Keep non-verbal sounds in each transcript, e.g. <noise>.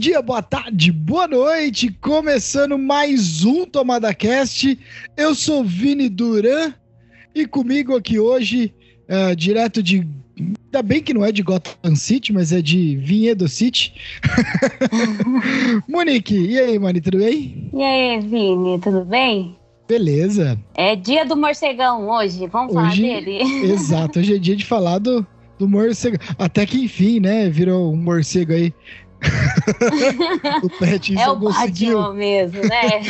dia, boa tarde, boa noite. Começando mais um Tomada Cast. Eu sou Vini Duran e comigo aqui hoje, uh, direto de. Ainda bem que não é de Gotham City, mas é de Vinhedo City. <laughs> Monique, e aí, Mani, tudo bem? E aí, Vini, tudo bem? Beleza. É dia do morcegão hoje, vamos falar Hoje- dele? <laughs> Exato, hoje é dia de falar do, do morcego. Até que enfim, né? Virou um morcego aí. <laughs> o Pattinson É o conseguiu. Batman mesmo, né?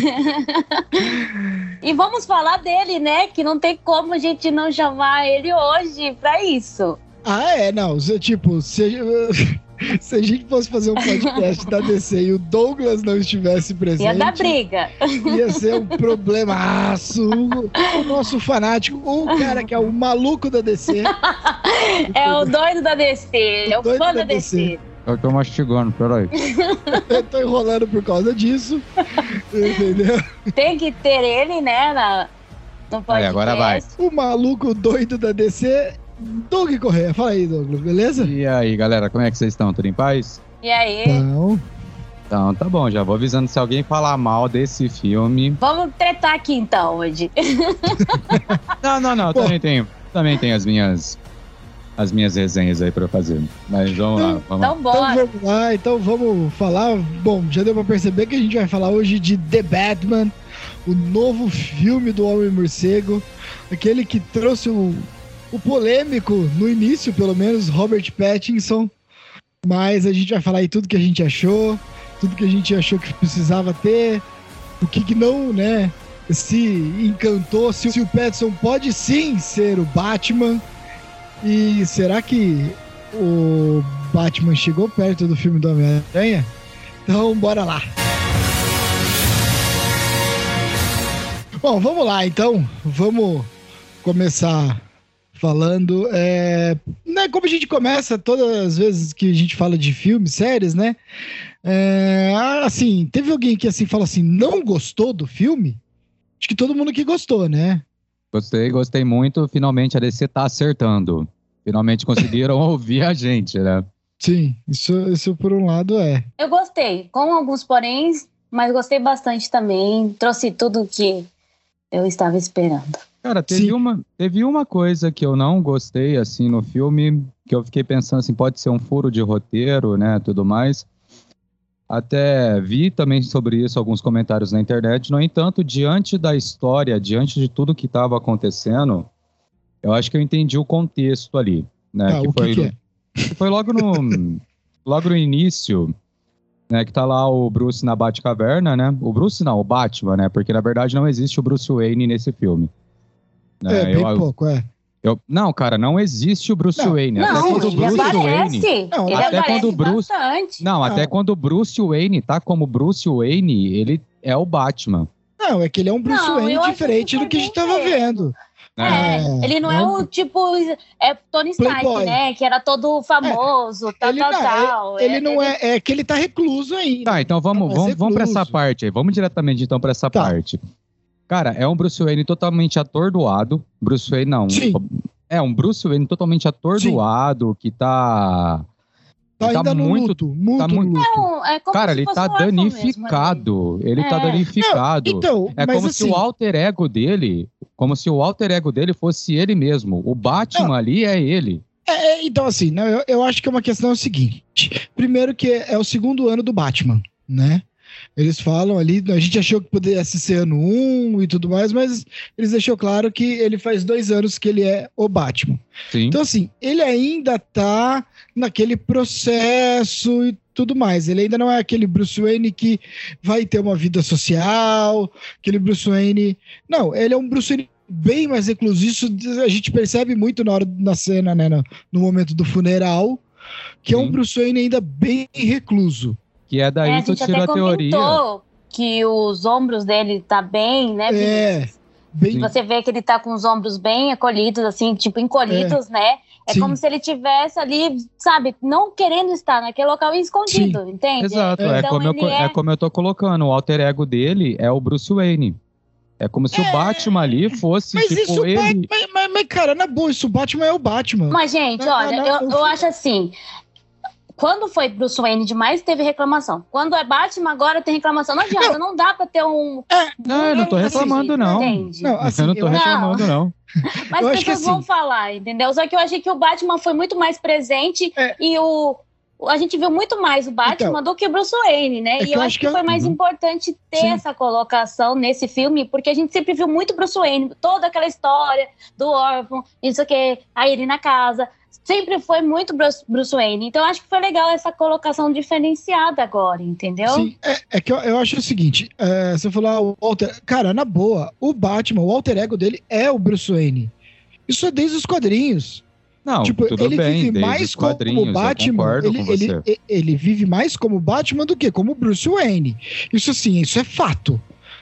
<laughs> e vamos falar dele, né? Que não tem como a gente não chamar ele hoje pra isso. Ah, é, não. Tipo, se, <laughs> se a gente fosse fazer um podcast da DC e o Douglas não estivesse presente, Ia dar briga. ia ser um problemaço. O nosso fanático, o cara que é o maluco da DC. É o doido da DC, é o fã da da DC. Eu tô mastigando, peraí. <laughs> Eu tô enrolando por causa disso. Entendeu? Tem que ter ele, né? Na, no Aí, podcast. agora vai. O maluco doido da DC, Doug Correia. Fala aí, Douglas, beleza? E aí, galera, como é que vocês estão? Tudo em paz? E aí? Não. Então, tá bom, já vou avisando se alguém falar mal desse filme. Vamos tretar aqui então hoje. <laughs> Não, não, não, eu Pô. também tenho, também tenho as minhas as minhas resenhas aí pra fazer. Mas vamos lá, vamos lá. Então Então bora. vamos lá, então vamos falar. Bom, já deu pra perceber que a gente vai falar hoje de The Batman, o novo filme do Homem Morcego, aquele que trouxe o, o polêmico, no início pelo menos, Robert Pattinson. Mas a gente vai falar aí tudo que a gente achou, tudo que a gente achou que precisava ter, o que, que não, né? Se encantou, se, se o Pattinson pode sim ser o Batman. E será que o Batman chegou perto do filme do Homem-Aranha? Então, bora lá. Bom, vamos lá então. Vamos começar falando. É, né, como a gente começa todas as vezes que a gente fala de filmes, séries, né? É, assim, teve alguém que assim fala assim, não gostou do filme? Acho que todo mundo que gostou, né? Gostei, gostei muito. Finalmente a DC tá acertando. Finalmente conseguiram <laughs> ouvir a gente, né? Sim, isso, isso por um lado é. Eu gostei, com alguns poréns, mas gostei bastante também. Trouxe tudo que eu estava esperando. Cara, teve Sim. uma, teve uma coisa que eu não gostei, assim, no filme, que eu fiquei pensando, assim, pode ser um furo de roteiro, né, tudo mais. Até vi também sobre isso alguns comentários na internet. No entanto, diante da história, diante de tudo que estava acontecendo, eu acho que eu entendi o contexto ali, né, Ah, que, que é? que foi logo no, logo no início, né, que tá lá o Bruce na Batcaverna, né? O Bruce não, o Batman, né? Porque na verdade não existe o Bruce Wayne nesse filme. É, Né, bem eu- pouco, é. Eu- não, cara, não existe o Bruce Não, Wayne. até Não, quando o ele Bruce aparece. Wayne. Não, ele até aparece quando o Bruce- bastante. Não, até Não. quando o Bruce Wayne tá como Bruce Wayne, ele é o Batman. Não, é que ele é um Bruce Não, Wayne diferente que do que a gente tava vendo. É, É, ele não é o tipo. É Tony Stark, Playboy. né? Que era todo famoso, tal, ele tal, não, tal. Ele não é, é que ele tá recluso ainda. Tá, então vamos, Mas vamos, vamos pra essa parte aí. Vamos diretamente então pra essa Tá. parte. Cara, é um Bruce Wayne totalmente atordoado. Bruce Wayne não. Sim. É um Bruce Wayne totalmente atordoado, que tá. tá ele ainda no muito. luto, muito tá muito- luto. Não, é como Cara, se ele fosse tá um órfão mesmo, danificado. ele tá É. danificado. Então, É como assim, se o alter ego dele, como se o alter ego dele fosse ele mesmo. O Batman ali é ele. é, é, então assim, né, eu, eu acho que é uma questão seguinte. Primeiro que é o segundo ano do Batman, né? Eles falam ali, a gente achou que pudesse ser ano 1 e tudo mais, mas eles deixou claro que ele faz dois anos que ele é o Batman. Sim. Então, assim, ele ainda tá naquele processo e tudo mais. Ele ainda não é aquele Bruce Wayne que vai ter uma vida social, aquele Bruce Wayne. Não, ele é um Bruce Wayne bem mais recluso. Isso a gente percebe muito na hora na cena, né? No, no momento do funeral, que é um Sim. Bruce Wayne ainda bem recluso. Que é daí É, que eu tiro a teoria. comentou que os ombros dele tá bem, né? É, bem. Sim. Você vê que ele tá com os ombros bem acolhidos, assim, tipo, encolhidos, né? É Sim. como se ele tivesse ali, sabe, não querendo estar naquele local escondido, entende? Exato, é, Então como eu, ele co- é como eu tô colocando. O alter ego dele é o Bruce Wayne. É como se o Batman ali fosse, Mas tipo, isso, ele. Mas, mas, mas, cara, na boa, isso o Batman é o Batman. Mas, gente, olha, não, eu, não. eu acho assim. Quando foi Bruce Wayne demais, teve reclamação. Quando é Batman, agora tem reclamação. Não adianta, não, não dá pra ter um. Não, eu não tô reclamando, não. Entende? Não, assim, eu não tô eu- reclamando, não. Mas as pessoas vão assim- falar, entendeu? Só que eu achei que o Batman foi muito mais presente É. e o. A gente viu muito mais o Batman Então, do que o Bruce Wayne, né? é e eu acho que, que foi é- mais Uhum. importante ter Sim. essa colocação nesse filme, porque a gente sempre viu muito Bruce Wayne, toda aquela história do órfão, isso que, aí ele na casa. Sempre foi muito Bruce, Bruce Wayne. Então, eu acho que foi legal essa colocação diferenciada agora, entendeu? Sim, é, é que eu, eu acho o seguinte: é, você falou, ah, o alter, cara, na boa, o Batman, o alter ego dele é o Bruce Wayne. Isso é desde os quadrinhos. Não, tipo, tudo ele bem, vive mais como Batman. eu Ele, com ele, ele vive mais como Batman do que como Bruce Wayne. Isso sim, isso é fato.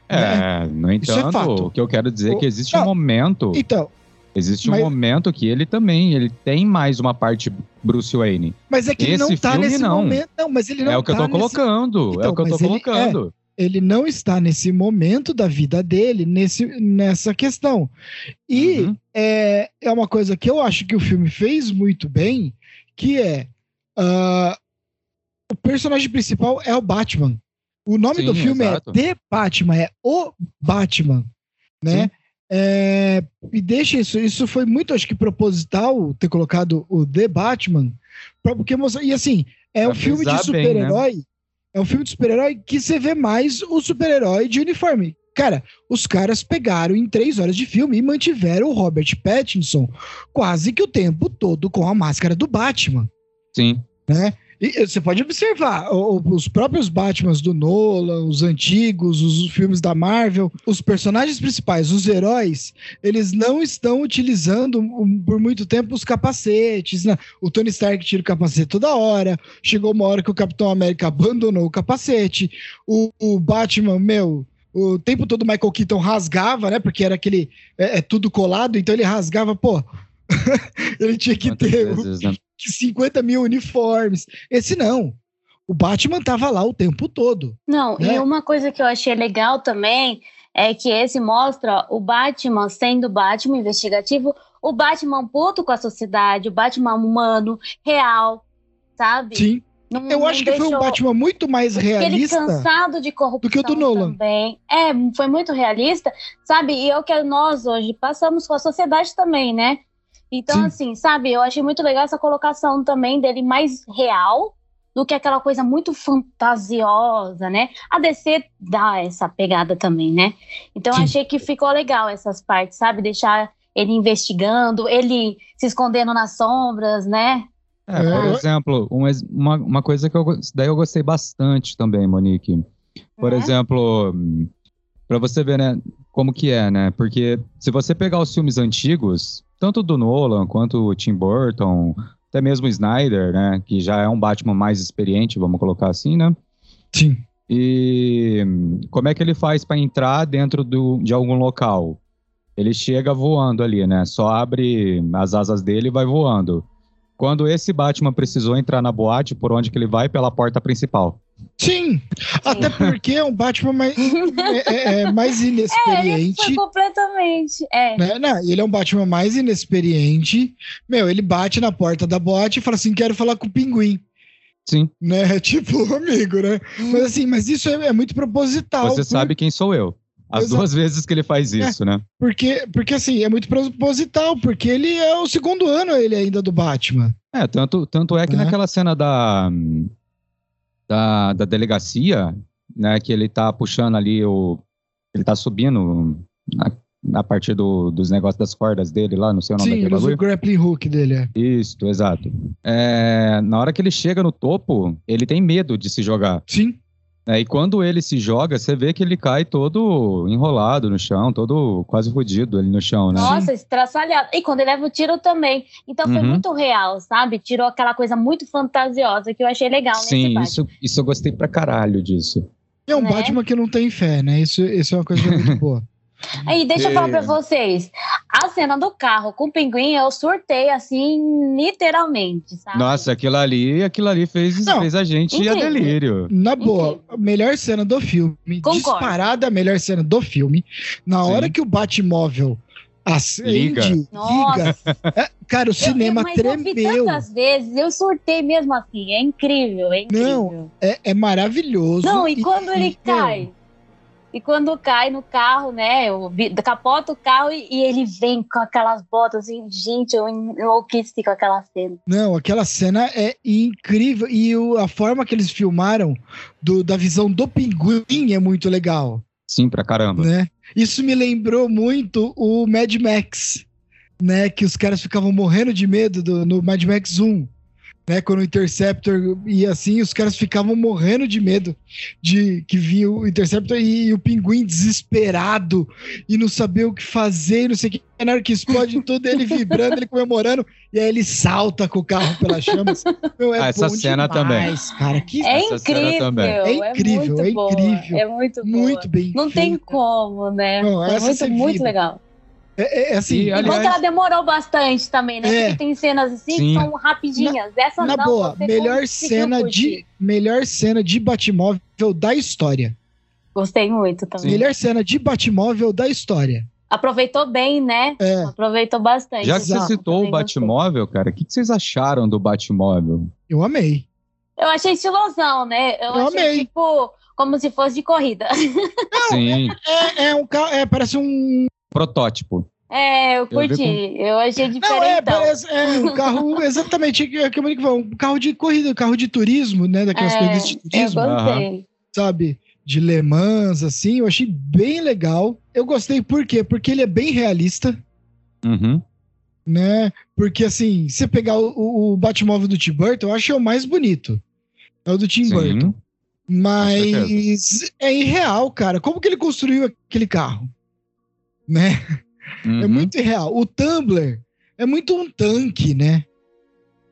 É, no Isso é entanto, fato. o que eu quero dizer é que existe um Não. momento, Então, existe um mas- momento que ele também, ele tem mais uma parte Bruce Wayne. mas é que ele Esse não tá filme, nesse não. momento. Não, mas ele não é o que eu tá tô nesse- colocando, é Então, o que eu tô ele- colocando. Ele não está nesse momento da vida dele, nesse, nessa questão. E Uhum. é, é uma coisa que eu acho que o filme fez muito bem, que é ah, o personagem principal é o Batman. O nome Sim, do filme exato. é The Batman, é o Batman, né? É, e deixa isso, isso foi muito, acho que proposital ter colocado o The Batman, porque e assim é Pra um filme de frisar bem, né? É um filme de super-herói que você vê mais o super-herói de uniforme. Cara, os caras pegaram em três horas de filme e mantiveram o Robert Pattinson quase que o tempo todo com a máscara do Batman, Sim. né? E você pode observar, o- o- os próprios Batmans do Nolan, os antigos, os filmes da Marvel, os personagens principais, os heróis, eles não estão utilizando por muito tempo os capacetes. Né? O Tony Stark tira o capacete toda hora. Chegou uma hora que o Capitão América abandonou o capacete. O, o Batman, meu, o tempo todo o Michael Keaton rasgava, né? Porque era aquele. É, é tudo colado, então ele rasgava, pô. <laughs> ele tinha que Quantas ter vezes, né? 50 mil uniformes. Esse não. O Batman tava lá o tempo todo. Não, né? e uma coisa que eu achei legal também é que esse mostra o Batman sendo Batman investigativo, o Batman puto com a sociedade, o Batman humano, real, sabe? Sim. Não- Eu acho que foi um Batman muito mais realista. cansado de corrupção do que o do Nolan. também. É, foi muito realista, sabe? E é o que nós hoje passamos com a sociedade também, né? Então, Sim. assim, sabe? Eu achei muito legal essa colocação também dele mais real do que aquela coisa muito fantasiosa, né? A DC dá essa pegada também, né? Então, Sim. achei que ficou legal essas partes, sabe? Deixar ele investigando, ele se escondendo nas sombras, né? É, por É. exemplo, um ex- uma, uma coisa que eu, daí eu gostei bastante também, Monique. Por Né? exemplo, para você ver, né, como que é, né? Porque se você pegar os filmes antigos, tanto do Nolan quanto o Tim Burton, até mesmo o Snyder, né, que já é um Batman mais experiente, vamos colocar assim, né? Sim. E como é que ele faz para entrar dentro do, de algum local? Ele chega voando ali, né? Só abre as asas dele e vai voando. Quando esse Batman precisou entrar na boate, por onde que ele vai? Pela porta principal. Sim. Até porque é um Batman mais, é, é- é mais <laughs> É, ele inexperiente. foi completamente. É. né? Não, ele é um Batman mais inexperiente. Meu, ele bate na porta da boate e fala assim: quero falar com o pinguim. Sim, Né? <laughs> Tipo, amigo, né? Mas assim, mas isso é, é muito proposital. você por- sabe quem sou eu. As Exato. duas vezes que ele faz isso, né? Porque, porque assim, é muito proposital, porque ele é o segundo ano ele ainda do Batman. É, tanto, tanto é que Né? naquela cena da, da, da delegacia, né, que ele tá puxando ali o. Ele tá subindo na, a partir do, dos negócios das cordas dele lá, não sei o nome Sim, daquele ele usa o bagulho. grappling hook dele. É. Isso, exato. É, na hora que ele chega no topo, ele tem medo de se jogar. Sim, né? E quando ele se joga, você vê que ele cai todo enrolado no chão, todo quase fodido ali no chão, né? Nossa, estraçalhado. E quando ele leva o tiro também. Então foi Uhum. muito real, sabe? Tirou aquela coisa muito fantasiosa que eu achei legal nesse Sim, Batman. isso, isso eu gostei pra caralho disso. é um Né? Batman que não tem fé, né? Isso, isso é uma coisa muito <laughs> boa. Aí, deixa eu falar pra vocês. A cena do carro com o pinguim, eu surtei assim, literalmente, sabe? Nossa, aquilo ali, aquilo ali fez, Não, fez a gente ir a incrível. delírio. Na boa, a melhor cena do filme, Concordo. disparada a melhor cena do filme. Na Sim. hora que o Batmóvel As, Liga. Indy, Nossa. Liga. É, cara, o cinema eu, mas eu tremeu. tantas vezes, eu surtei mesmo assim. É incrível, é incrível. Não, É, é maravilhoso. Não, e quando ele meu, cai? E quando cai no carro, né? Eu capota o carro e, e ele vem com aquelas botas assim, gente, eu enlouqueci com aquela cena. Não, aquela cena é incrível. E o- a forma que eles filmaram do- da visão do pinguim é muito legal. Sim, pra caramba. né? Isso me lembrou muito o Mad Max, né? Que os caras ficavam morrendo de medo do- no Mad Max 1, né? Quando o Interceptor ia assim, os caras ficavam morrendo de medo de que vinha o Interceptor e, o pinguim desesperado e não sabia o que fazer, e não sei o que. Na hora que explode <laughs> tudo, ele vibrando, ele comemorando, e aí ele salta com o carro pelas chamas. Meu, é Ah, essa bom cena demais, Cara, que É incrível, também. É incrível, muito é boa, incrível. É muito boa. muito bem. Não tem feito. como, né? Não, é essa muito, você muito legal. É, é, é assim, E, aliás- ela demorou bastante também, né? É. Porque tem cenas assim Sim. que são rapidinhas. Essa Na não, boa, melhor cena de melhor cena de Batmóvel da história. Gostei muito também. Melhor cena de Batmóvel da história. Aproveitou bem, né? É, Aproveitou bastante. Já que você citou o também gostei. Batmóvel, cara, o que, que vocês acharam do Batmóvel? eu amei. Eu achei estilosão, né? Eu, Eu achei, amei. tipo, como se fosse de corrida. <laughs> Sim, É, é um carro, é, parece um protótipo. É, eu curti. com- Eu achei não, é, é um carro <laughs> exatamente é que falou, um carro de corrida, um carro de turismo, né, daquelas É, corridas de eu turismo, gostei. sabe? De Le Mans assim, eu achei bem legal. Eu gostei por quê? Porque ele é bem realista. Uhum. né? Porque assim, você pegar o, o, Batmóvel do Tim Burton, eu acho o mais bonito. É o do Tim Burton. Sim. Mas é irreal, cara. Como que ele construiu aquele carro? Né? É Uhum. muito irreal. O Tumblr é muito um tanque, né?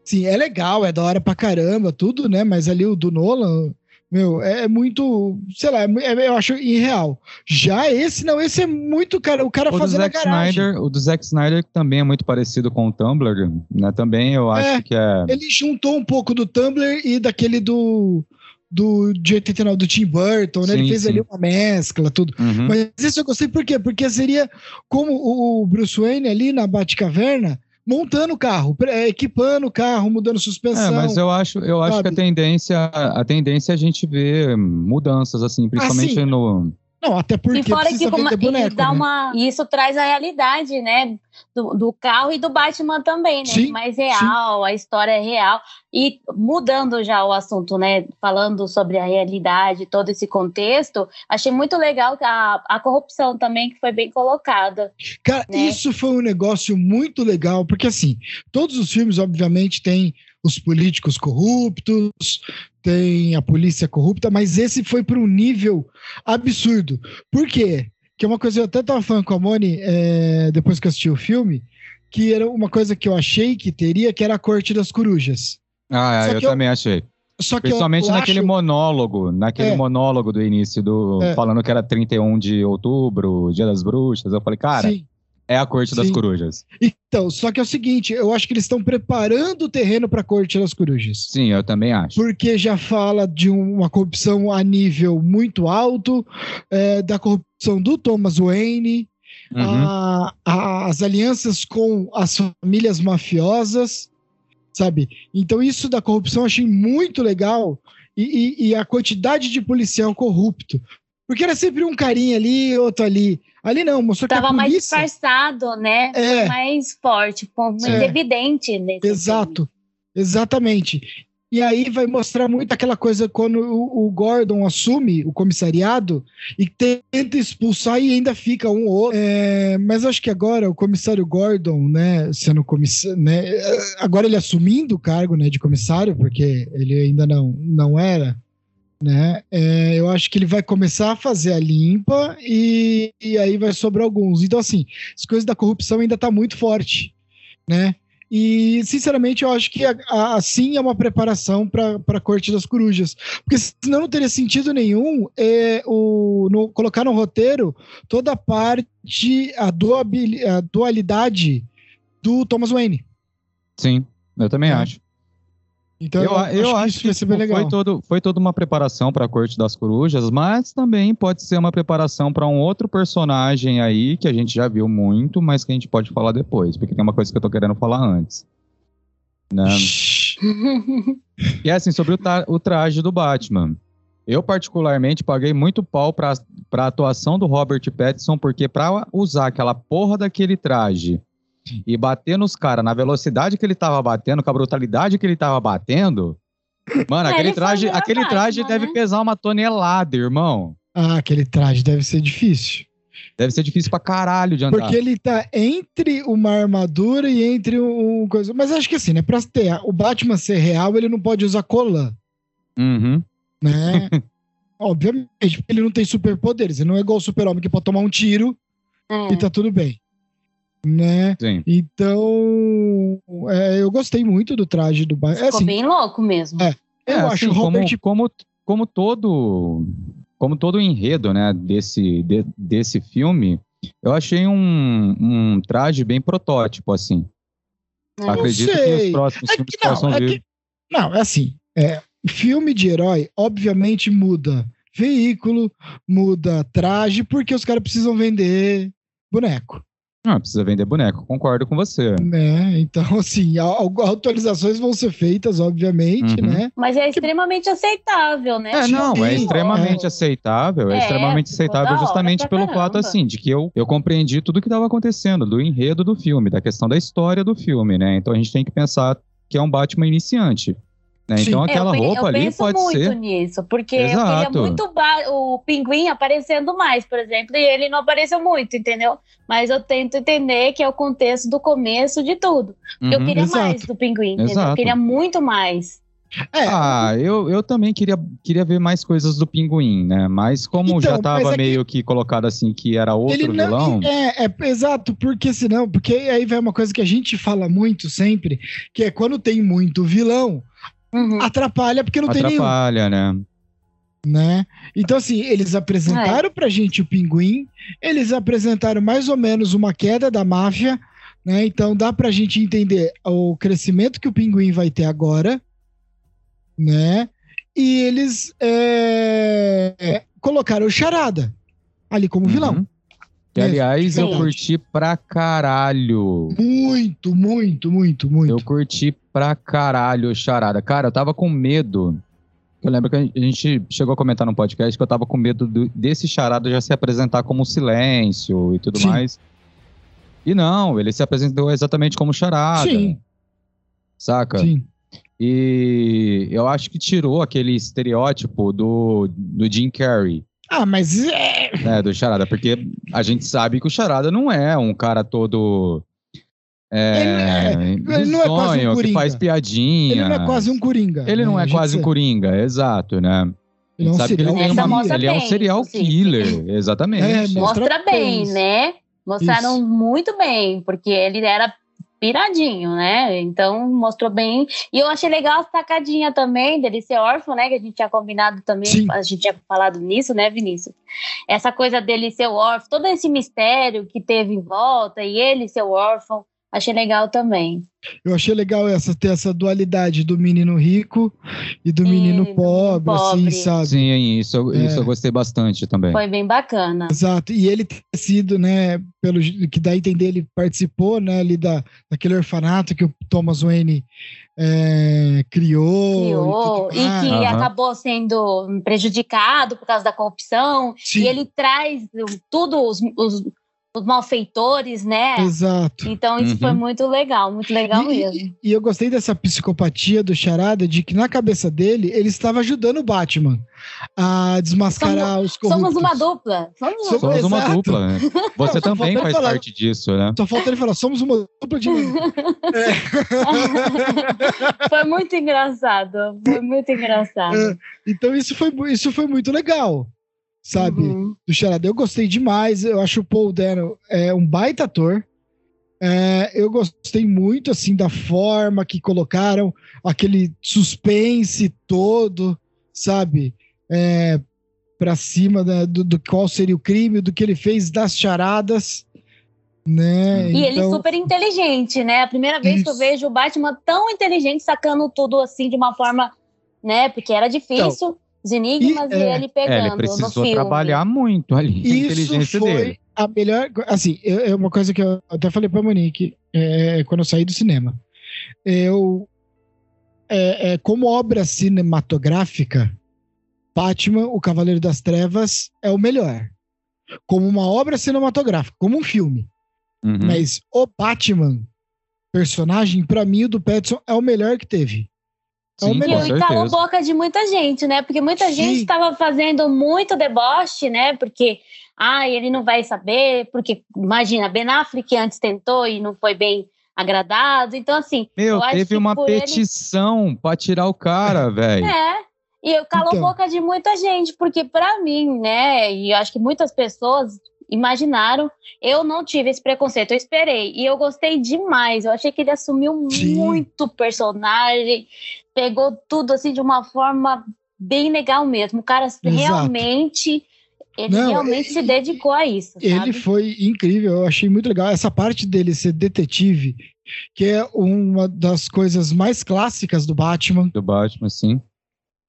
Sim, é legal, é da hora pra caramba, tudo, né? Mas ali o do Nolan, meu, é muito, sei lá, é é- eu acho irreal. Já esse, não, esse é muito, cara, o cara O do, fazendo a Zack garagem. Snyder, o do Zack Snyder também é muito parecido com o Tumblr, né? Também eu acho É. que é. Ele juntou um pouco do Tumblr e daquele do, do de 89, do Tim Burton, né? Ele Sim, fez sim. ali uma mescla, tudo. Uhum. Mas isso eu gostei por quê? Porque seria como o Bruce Wayne ali na Batcaverna montando o carro, é, equipando o carro, mudando É, suspensão. mas eu acho, eu acho que a sabe? tendência, a tendência é a gente ver mudanças assim, principalmente sim. no. Não, até porque E fora que como, boneco, dá né? uma, e isso traz a realidade, né? Do, do carro e do Batman também, né? Sim, Mais real, a história é real. E mudando já o assunto, né? Falando sobre a realidade, todo esse contexto, achei muito legal a, a corrupção também, que foi bem colocada. Cara, né? isso foi um negócio muito legal, porque assim, todos os filmes, obviamente, têm os políticos corruptos, tem a polícia corrupta, mas esse foi para um nível absurdo. Por quê? Que é uma coisa, eu até tava falando com a Moni é, depois que eu assisti o filme, que era uma coisa que eu achei que teria, que era a Corte das Corujas. Ah, Só eu que eu- também achei. Só que eu- Principalmente eu naquele acho- monólogo, naquele É. monólogo do início do É. falando que era 31 de outubro, Dia das Bruxas. Eu falei, cara, Sim. É a corte das Sim. corujas. Então, só que é o seguinte, eu acho que eles estão preparando o terreno para a Corte das Corujas. Sim, eu também acho. porque já fala de um- uma corrupção a nível muito alto, é, da corrupção do Thomas Wayne, Uhum. a- a- as alianças com as famílias mafiosas, sabe? Então, isso da corrupção eu achei muito legal e, e- e a quantidade de policial corrupto. Porque era sempre um carinha ali, outro ali. Ali não, mostrou que Tava mais disfarçado, né? É. Foi mais forte, pô, mais É. evidente nesse filme. Exato, exatamente. E aí vai mostrar muito aquela coisa quando o, o Gordon assume o comissariado e tenta expulsar e ainda fica um ou outro. É, mas acho que agora o comissário Gordon, né, sendo comissário, né, agora ele assumindo o cargo, né, de comissário, porque ele ainda não, não era, né, é, eu acho que ele vai começar a fazer a limpa e, e aí vai sobrar alguns. Então, assim, as coisas da corrupção ainda tá muito forte, né? E, sinceramente, eu acho que a- a- assim é uma preparação para a Corte das Corujas. Porque senão não teria sentido nenhum é, o, no- colocar no roteiro toda a parte, a, duabil- a dualidade do Thomas Wayne. Sim, eu também É. acho. Então eu, eu acho, que, isso ser bem tipo, foi, todo, foi toda uma preparação para a Corte das Corujas, mas também pode ser uma preparação para um outro personagem aí que a gente já viu muito, mas que a gente pode falar depois, porque tem uma coisa que eu tô querendo falar antes. Né? <laughs> E é assim, sobre o, o traje do Batman. Eu, particularmente, paguei muito pau pra, pra atuação do Robert Pattinson, porque pra usar aquela porra daquele traje e bater nos caras na velocidade que ele tava batendo, com a brutalidade que ele tava batendo, mano, É, aquele ele traje, aquele traje Batman, deve né? pesar uma tonelada, irmão. Ah, aquele traje deve ser difícil. Deve ser difícil pra caralho de andar. Porque ele tá entre uma armadura e entre um um coisa. Mas acho que assim, né? Pra ter o Batman ser real, ele não pode usar colã, Uhum. né? <laughs> Obviamente, porque ele não tem superpoderes. Ele não é igual o super-homem que pode tomar um tiro É. e tá tudo bem. Né? Sim. Então, é, eu gostei muito do traje do Batman. É, Ficou assim, bem louco mesmo. É. eu É, acho assim, Robert como, como, como todo como todo o enredo né, desse, de- desse filme, eu achei um, um traje bem protótipo, assim. É. Acredito que sei. os próximos É filmes que não, possam é vir. que- não, é assim. É, filme de herói, obviamente, muda veículo, muda traje, porque os caras precisam vender boneco. Ah, precisa vender boneco, concordo com você. Né? Então, <laughs> assim, atualizações vão ser feitas, obviamente, Uhum. né? Mas é extremamente aceitável, né? É, não, é extremamente é. aceitável, é, É, extremamente aceitável justamente pelo fato, caramba. assim, de que eu, eu compreendi tudo que estava acontecendo, do enredo do filme, da questão da história do filme, né? Então a gente tem que pensar que é um Batman iniciante. Né? Então É, aquela eu, roupa eu ali penso pode muito ser. nisso, porque Exato. eu queria muito o pinguim aparecendo mais, por exemplo, e ele não apareceu muito, entendeu? Mas eu tento entender que é o contexto do começo de tudo. Porque eu Uhum. queria Exato. mais do pinguim, entendeu? Exato. Eu queria muito mais. É, Ah, eu, eu também queria, queria ver mais coisas do Pinguim, né? Mas como Então, já tava é que- meio que colocado assim que era outro ele não. vilão. É, é, exato, porque senão, porque aí vai uma coisa que a gente fala muito sempre, que é quando tem muito vilão, Uhum. atrapalha porque não tem nenhum. Atrapalha, né? né? Então, assim, eles apresentaram pra gente o pinguim, eles apresentaram mais ou menos uma queda da máfia, né? Então dá pra gente entender o crescimento que o pinguim vai ter agora, né? E eles é, colocaram o Charada ali como vilão. Uhum. Que, aliás, eu sim. curti pra caralho. Muito, muito, muito, muito. Eu curti pra caralho o Charada. Cara, eu tava com medo. Eu lembro que a gente chegou a comentar no podcast que eu tava com medo do- desse Charada já se apresentar como silêncio e tudo Sim. mais. E não, ele se apresentou exatamente como Charada. Sim. Saca? Sim. E eu acho que tirou aquele estereótipo do, do Jim Carrey, Ah, mas é, né, do Charada, porque a gente sabe que o Charada não é um cara todo é, Ele não é- ele não é quase um que faz piadinha. ele não é quase um coringa. Ele não né? é A gente quase um coringa, exato, né? Ele é um Sabe que ele serial tem uma- ele é um bem, serial inclusive. killer, exatamente. É, mostra Mostra bem, isso. né? Mostraram Isso. muito bem, porque ele era piradinho, né? Então mostrou bem. E eu achei legal a sacadinha também dele ser órfão, né? Que a gente tinha combinado também, Sim. a gente tinha falado nisso, né, Vinícius? Essa coisa dele ser órfão, todo esse mistério que teve em volta e ele ser órfão, achei legal também. Eu achei legal essa, ter essa dualidade do menino rico e do E menino do pobre, menino assim, pobre. sabe? Sim, isso, eu- É. isso eu gostei bastante também. Foi bem bacana. Exato. E ele ter sido, né, pelo que dá a entender, ele participou, né, ali da, daquele orfanato que o Thomas Wayne é, criou. Criou, e mais. que acabou sendo prejudicado por causa da corrupção. Sim, E ele traz tudo os, os, os malfeitores, né? exato. Então isso Uhum. foi muito legal, muito legal E- mesmo. E eu gostei dessa psicopatia do Charada de que na cabeça dele ele estava ajudando o Batman a desmascarar os corruptos. Somos uma dupla. Somos uma Somos- Somos uma dupla, né? Você Não, também faz falar- parte disso, né? Só falta ele falar, somos uma dupla de <laughs> foi muito engraçado. Foi muito engraçado. É, Então isso foi, isso foi muito legal, sabe? Uhum. Do Charada. Eu gostei demais. Eu acho o Paul Dano é um baita ator. É, eu gostei muito assim da forma que colocaram aquele suspense todo, sabe? É, para cima da- do, do qual seria o crime, do que ele fez das charadas, Né? E ele super inteligente, né? A primeira vez que eu Isso. vejo o Batman tão inteligente, sacando tudo assim de uma forma, né? Porque era difícil, os enigmas, e, e, é, ele É, pegando ele no precisou filme. trabalhar muito ali a Isso inteligência foi dele. a melhor. Assim, eu- é uma coisa que eu até falei pra Monique é, quando eu saí do cinema. Eu. é, é, como obra cinematográfica, Batman, o Cavaleiro das Trevas, é o melhor. Como uma obra cinematográfica, como um filme. Uhum. Mas o Batman, personagem, pra mim, o do Petson é o melhor que teve. É o Sim, melhor. E calou boca de muita gente, né? Porque muita gente Sim. estava fazendo muito deboche, né? Porque, ah, ele não vai saber, porque, imagina, Ben Affleck antes tentou e não foi bem agradado. Então, assim, Meu, teve uma por ele- petição pra tirar o cara, velho. É. E eu calou Então. boca de muita gente, porque pra mim, né, e eu acho que muitas pessoas imaginaram, eu não tive esse preconceito, eu esperei, e eu gostei demais, eu achei que ele assumiu Sim. muito personagem, pegou tudo assim de uma forma bem legal mesmo, o cara realmente, ele Não, realmente e- se dedicou a isso, Ele sabe? foi incrível, eu achei muito legal. Essa parte dele ser detetive, que é uma das coisas mais clássicas do Batman, Do Batman, sim.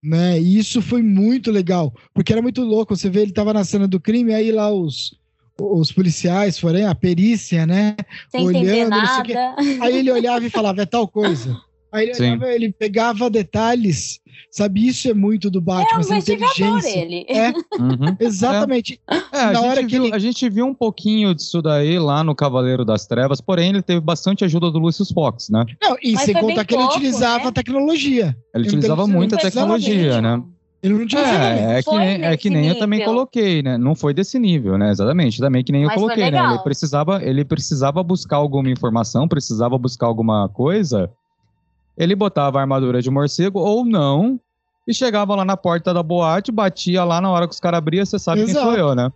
né? E isso foi muito legal, porque era muito louco. Você vê, ele tava na cena do crime, aí lá os, os policiais foram, a perícia, né? Sem entender olhando, não sei o quê. nada. Aí ele <laughs> olhava e falava, é tal coisa. Aí ele, olhava, ele pegava detalhes, sabe? Isso é muito do É Batman, um essa investigador inteligência. ele. É, Uhum. <laughs> exatamente. É, a Na hora gente, que viu, ele- a gente viu um pouquinho disso daí lá no Cavaleiro das Trevas, porém ele teve bastante ajuda do Lucius Fox, né? Não, e Mas sem contar que ele pouco, utilizava né? tecnologia. Ele Então, utilizava ele muita tecnologia, né? Ele não utilizava. É, é que nem, é que nem eu também coloquei, né? Não foi desse nível, né? Exatamente, também que nem eu Mas foi coloquei, né? Ele precisava, ele precisava buscar alguma informação, precisava buscar alguma coisa. Ele botava a armadura de morcego ou não e chegava lá na porta da boate, batia lá na hora que os caras abriam, você sabe quem Exato. sou eu, né?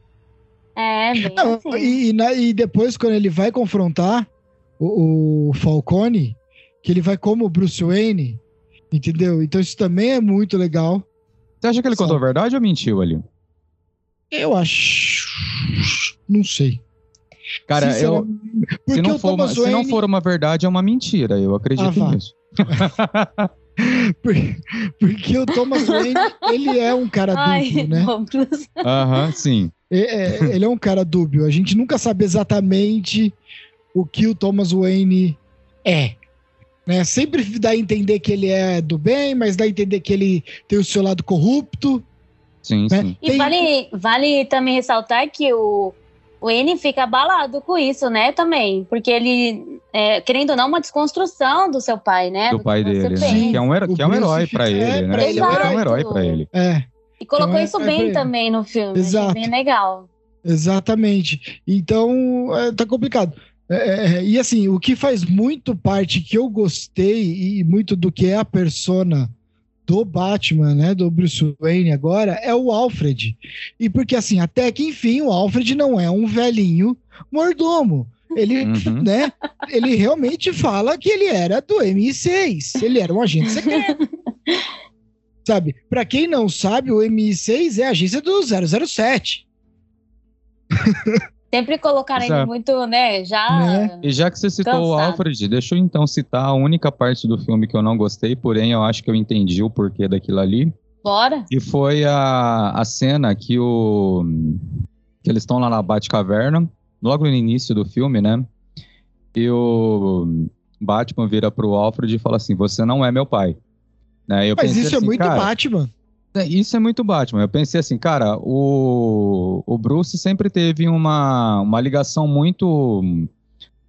É, bem <laughs> Não, assim. e, na- e depois, quando ele vai confrontar o, o Falcone, que ele vai como Bruce Wayne, entendeu? Então isso também é muito legal. Você acha que ele contou a Sabe. verdade ou mentiu ali? Eu acho. Não sei. Cara, eu, se, não o for Thomas se não for uma verdade, é uma mentira. Eu acredito Ah, nisso. <laughs> por- Porque o Thomas Wayne, ele é um cara Ai, dúbio, né? não, Bruce. Aham, sim. É- é- ele é um cara dúbio. A gente nunca sabe exatamente o que o Thomas Wayne é. Né? Sempre dá a entender que ele é do bem, mas dá a entender que ele tem o seu lado corrupto. Sim, Né? sim. E Tem- vale, vale também ressaltar que o, o N fica abalado com isso, né, também. Porque ele, é, querendo ou não, uma desconstrução do seu pai, né? Do que pai dele, né? Que é um, O que é um herói fica- pra é, ele, né? pra ele é um é um herói. herói pra ele. É, E colocou Então, é- isso é bem ele. também no filme. Exato. bem legal. exatamente. Então, é, tá complicado. É, é, e assim, o que faz muito parte que eu gostei e muito do que é a persona do Batman, né, do Bruce Wayne agora, é o Alfred. E porque assim, até que enfim, o Alfred não é um velhinho mordomo. Ele, Uhum. né, ele realmente fala que ele era do MI6, ele era um agente secreto. <laughs> Sabe? Pra quem não sabe, o MI6 é a agência do 007. <laughs> Sempre colocaram ele Exato. muito, né, já... Né? E já que você citou o Cansado. Alfred, deixa eu então citar a única parte do filme que eu não gostei, porém eu acho que eu entendi o porquê daquilo ali. Bora? E foi a, a cena que o. que eles estão lá na Batcaverna, logo no início do filme, né? E o Batman vira pro Alfred e fala assim: Você não é meu pai. Né? Eu Mas pensei isso é assim, muito cara, Batman. É, Isso é muito Batman. Eu pensei assim, cara, o, o Bruce sempre teve uma, uma ligação muito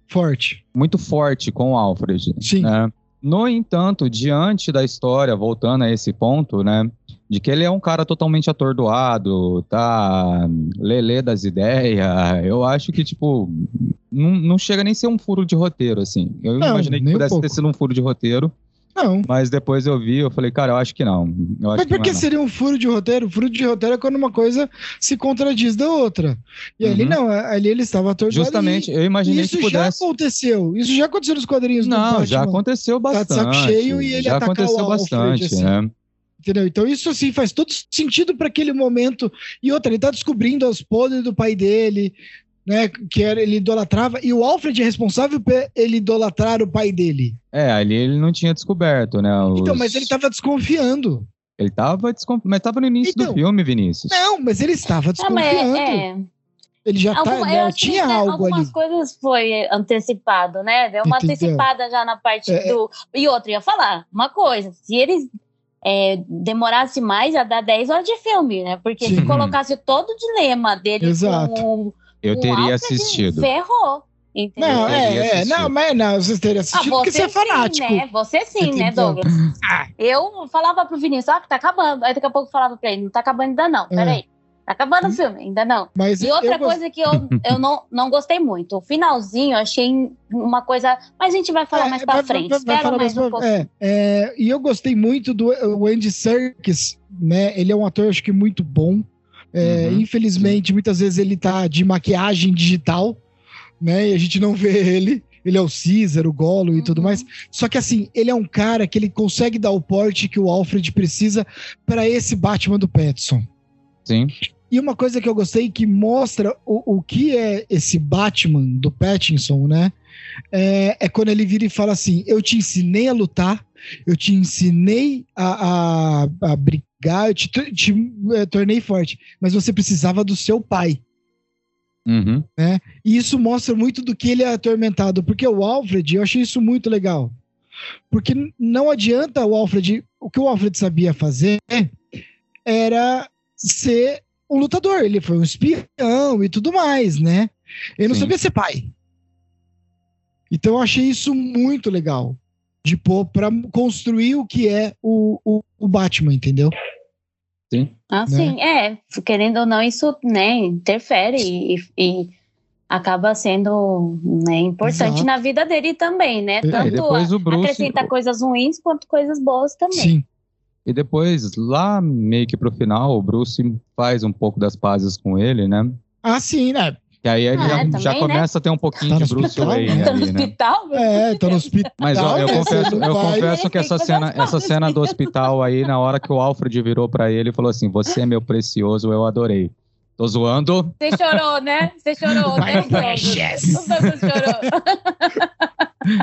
Forte. muito forte com o Alfred. Sim. né? No entanto, diante da história, voltando a esse ponto, né, de que ele é um cara totalmente atordoado, tá lelê das ideias, eu acho que, tipo, não, não chega nem a ser um furo de roteiro, assim. Eu Não, imaginei que nem um pudesse ter sido um furo de roteiro, Não. mas depois eu vi, eu falei, cara, eu acho que não. Eu acho Mas por não que é, não. seria um furo de roteiro? Furo de roteiro é quando uma coisa se contradiz da outra. E ali Uhum. não, ali ele estava atordoado. Justamente, e- eu imaginei isso que já pudesse... aconteceu. Isso já aconteceu nos quadrinhos do Não, já aconteceu Tá de bastante. saco cheio e ele já o aconteceu Alfred, bastante, assim. né? Entendeu? Então isso assim faz todo sentido para aquele momento. E outra, ele tá descobrindo as podres do pai dele. Né? Que era, ele idolatrava, e o Alfred é responsável por ele idolatrar o pai dele. É, ali ele não tinha descoberto, né? os- Então, mas ele tava desconfiando. Ele tava descon... Mas tava no início Então. do filme, Vinícius. Não, mas ele estava Não, mas desconfiando. é, Ele já tá, Alguma- né, eu acho que, tinha algo algumas ali. coisas foi antecipado, né? Deu uma Entendeu? antecipada já na parte É, do. E outra, ia falar uma coisa: se eles é, demorasse mais, ia dar 10 horas de filme, né? Porque Sim. se colocasse todo o dilema dele Exato. com Eu teria assistido. Ferrou. Entendeu? Não, teria é, é, não, mas não, vocês teriam assistido porque você é fanático. Sim, né? Você sim, né, Entendeu? Douglas? Ah. Eu falava pro Vinícius, ah, que tá acabando. Aí daqui a pouco eu falava pra ele, não tá acabando ainda não, É. peraí. Tá acabando o filme, ainda não. Mas E outra gost- coisa que eu, <laughs> eu não, não gostei muito. O finalzinho, eu achei uma coisa. Mas a gente vai falar É, mais pra vai- frente. vai- vai Espera mais mais um pouquinho. é, é, e eu gostei muito do o Andy Serkis, né? Ele é um ator, acho que muito bom. É, Uhum, infelizmente, muitas vezes ele tá de maquiagem digital, né? E a gente não vê ele. Ele é o Caesar, o Gollum e tudo Uhum. mais. Só que assim, ele é um cara que ele consegue dar o porte que o Alfred precisa para esse Batman do Pattinson. Sim. E uma coisa que eu gostei que mostra o, o que é esse Batman do Pattinson, né? É, é quando ele vira e fala assim: Eu te ensinei a lutar, eu te ensinei a, a, a eu te, te, eh, tornei forte, mas você precisava do seu pai. Uhum. E isso mostra muito do que ele é atormentado, porque o Alfred, eu achei isso muito legal. Porque não adianta o Alfred, o que o Alfred sabia fazer era ser um lutador, ele foi um espião e tudo mais, né? Ele não Sim. sabia ser pai. Então eu achei isso muito legal de pôr para construir o que é o, o, o Batman, entendeu? Ah, né? sim, é. Querendo ou não, isso né, interfere e, e acaba sendo né, importante Exato. na vida dele também, né? É, Tanto o Bruce. acrescenta coisas ruins quanto coisas boas também. Sim. E depois, lá meio que pro final, o Bruce faz um pouco das pazes com ele, né? Ah, sim, né? E aí ele Ah, já, também, já né? começa a ter um pouquinho Tá no de Bruce hospital, Wayne né? Tá no ali, né? hospital? É, tá no hospital. Mas ó, eu né? confesso, eu confesso que essa que cena, essa cena do hospital aí, na hora que o Alfred virou pra ele e falou assim: Você é meu precioso, eu adorei. Tô zoando. Você chorou, né? Você chorou, né? Precious. O Douglas chorou.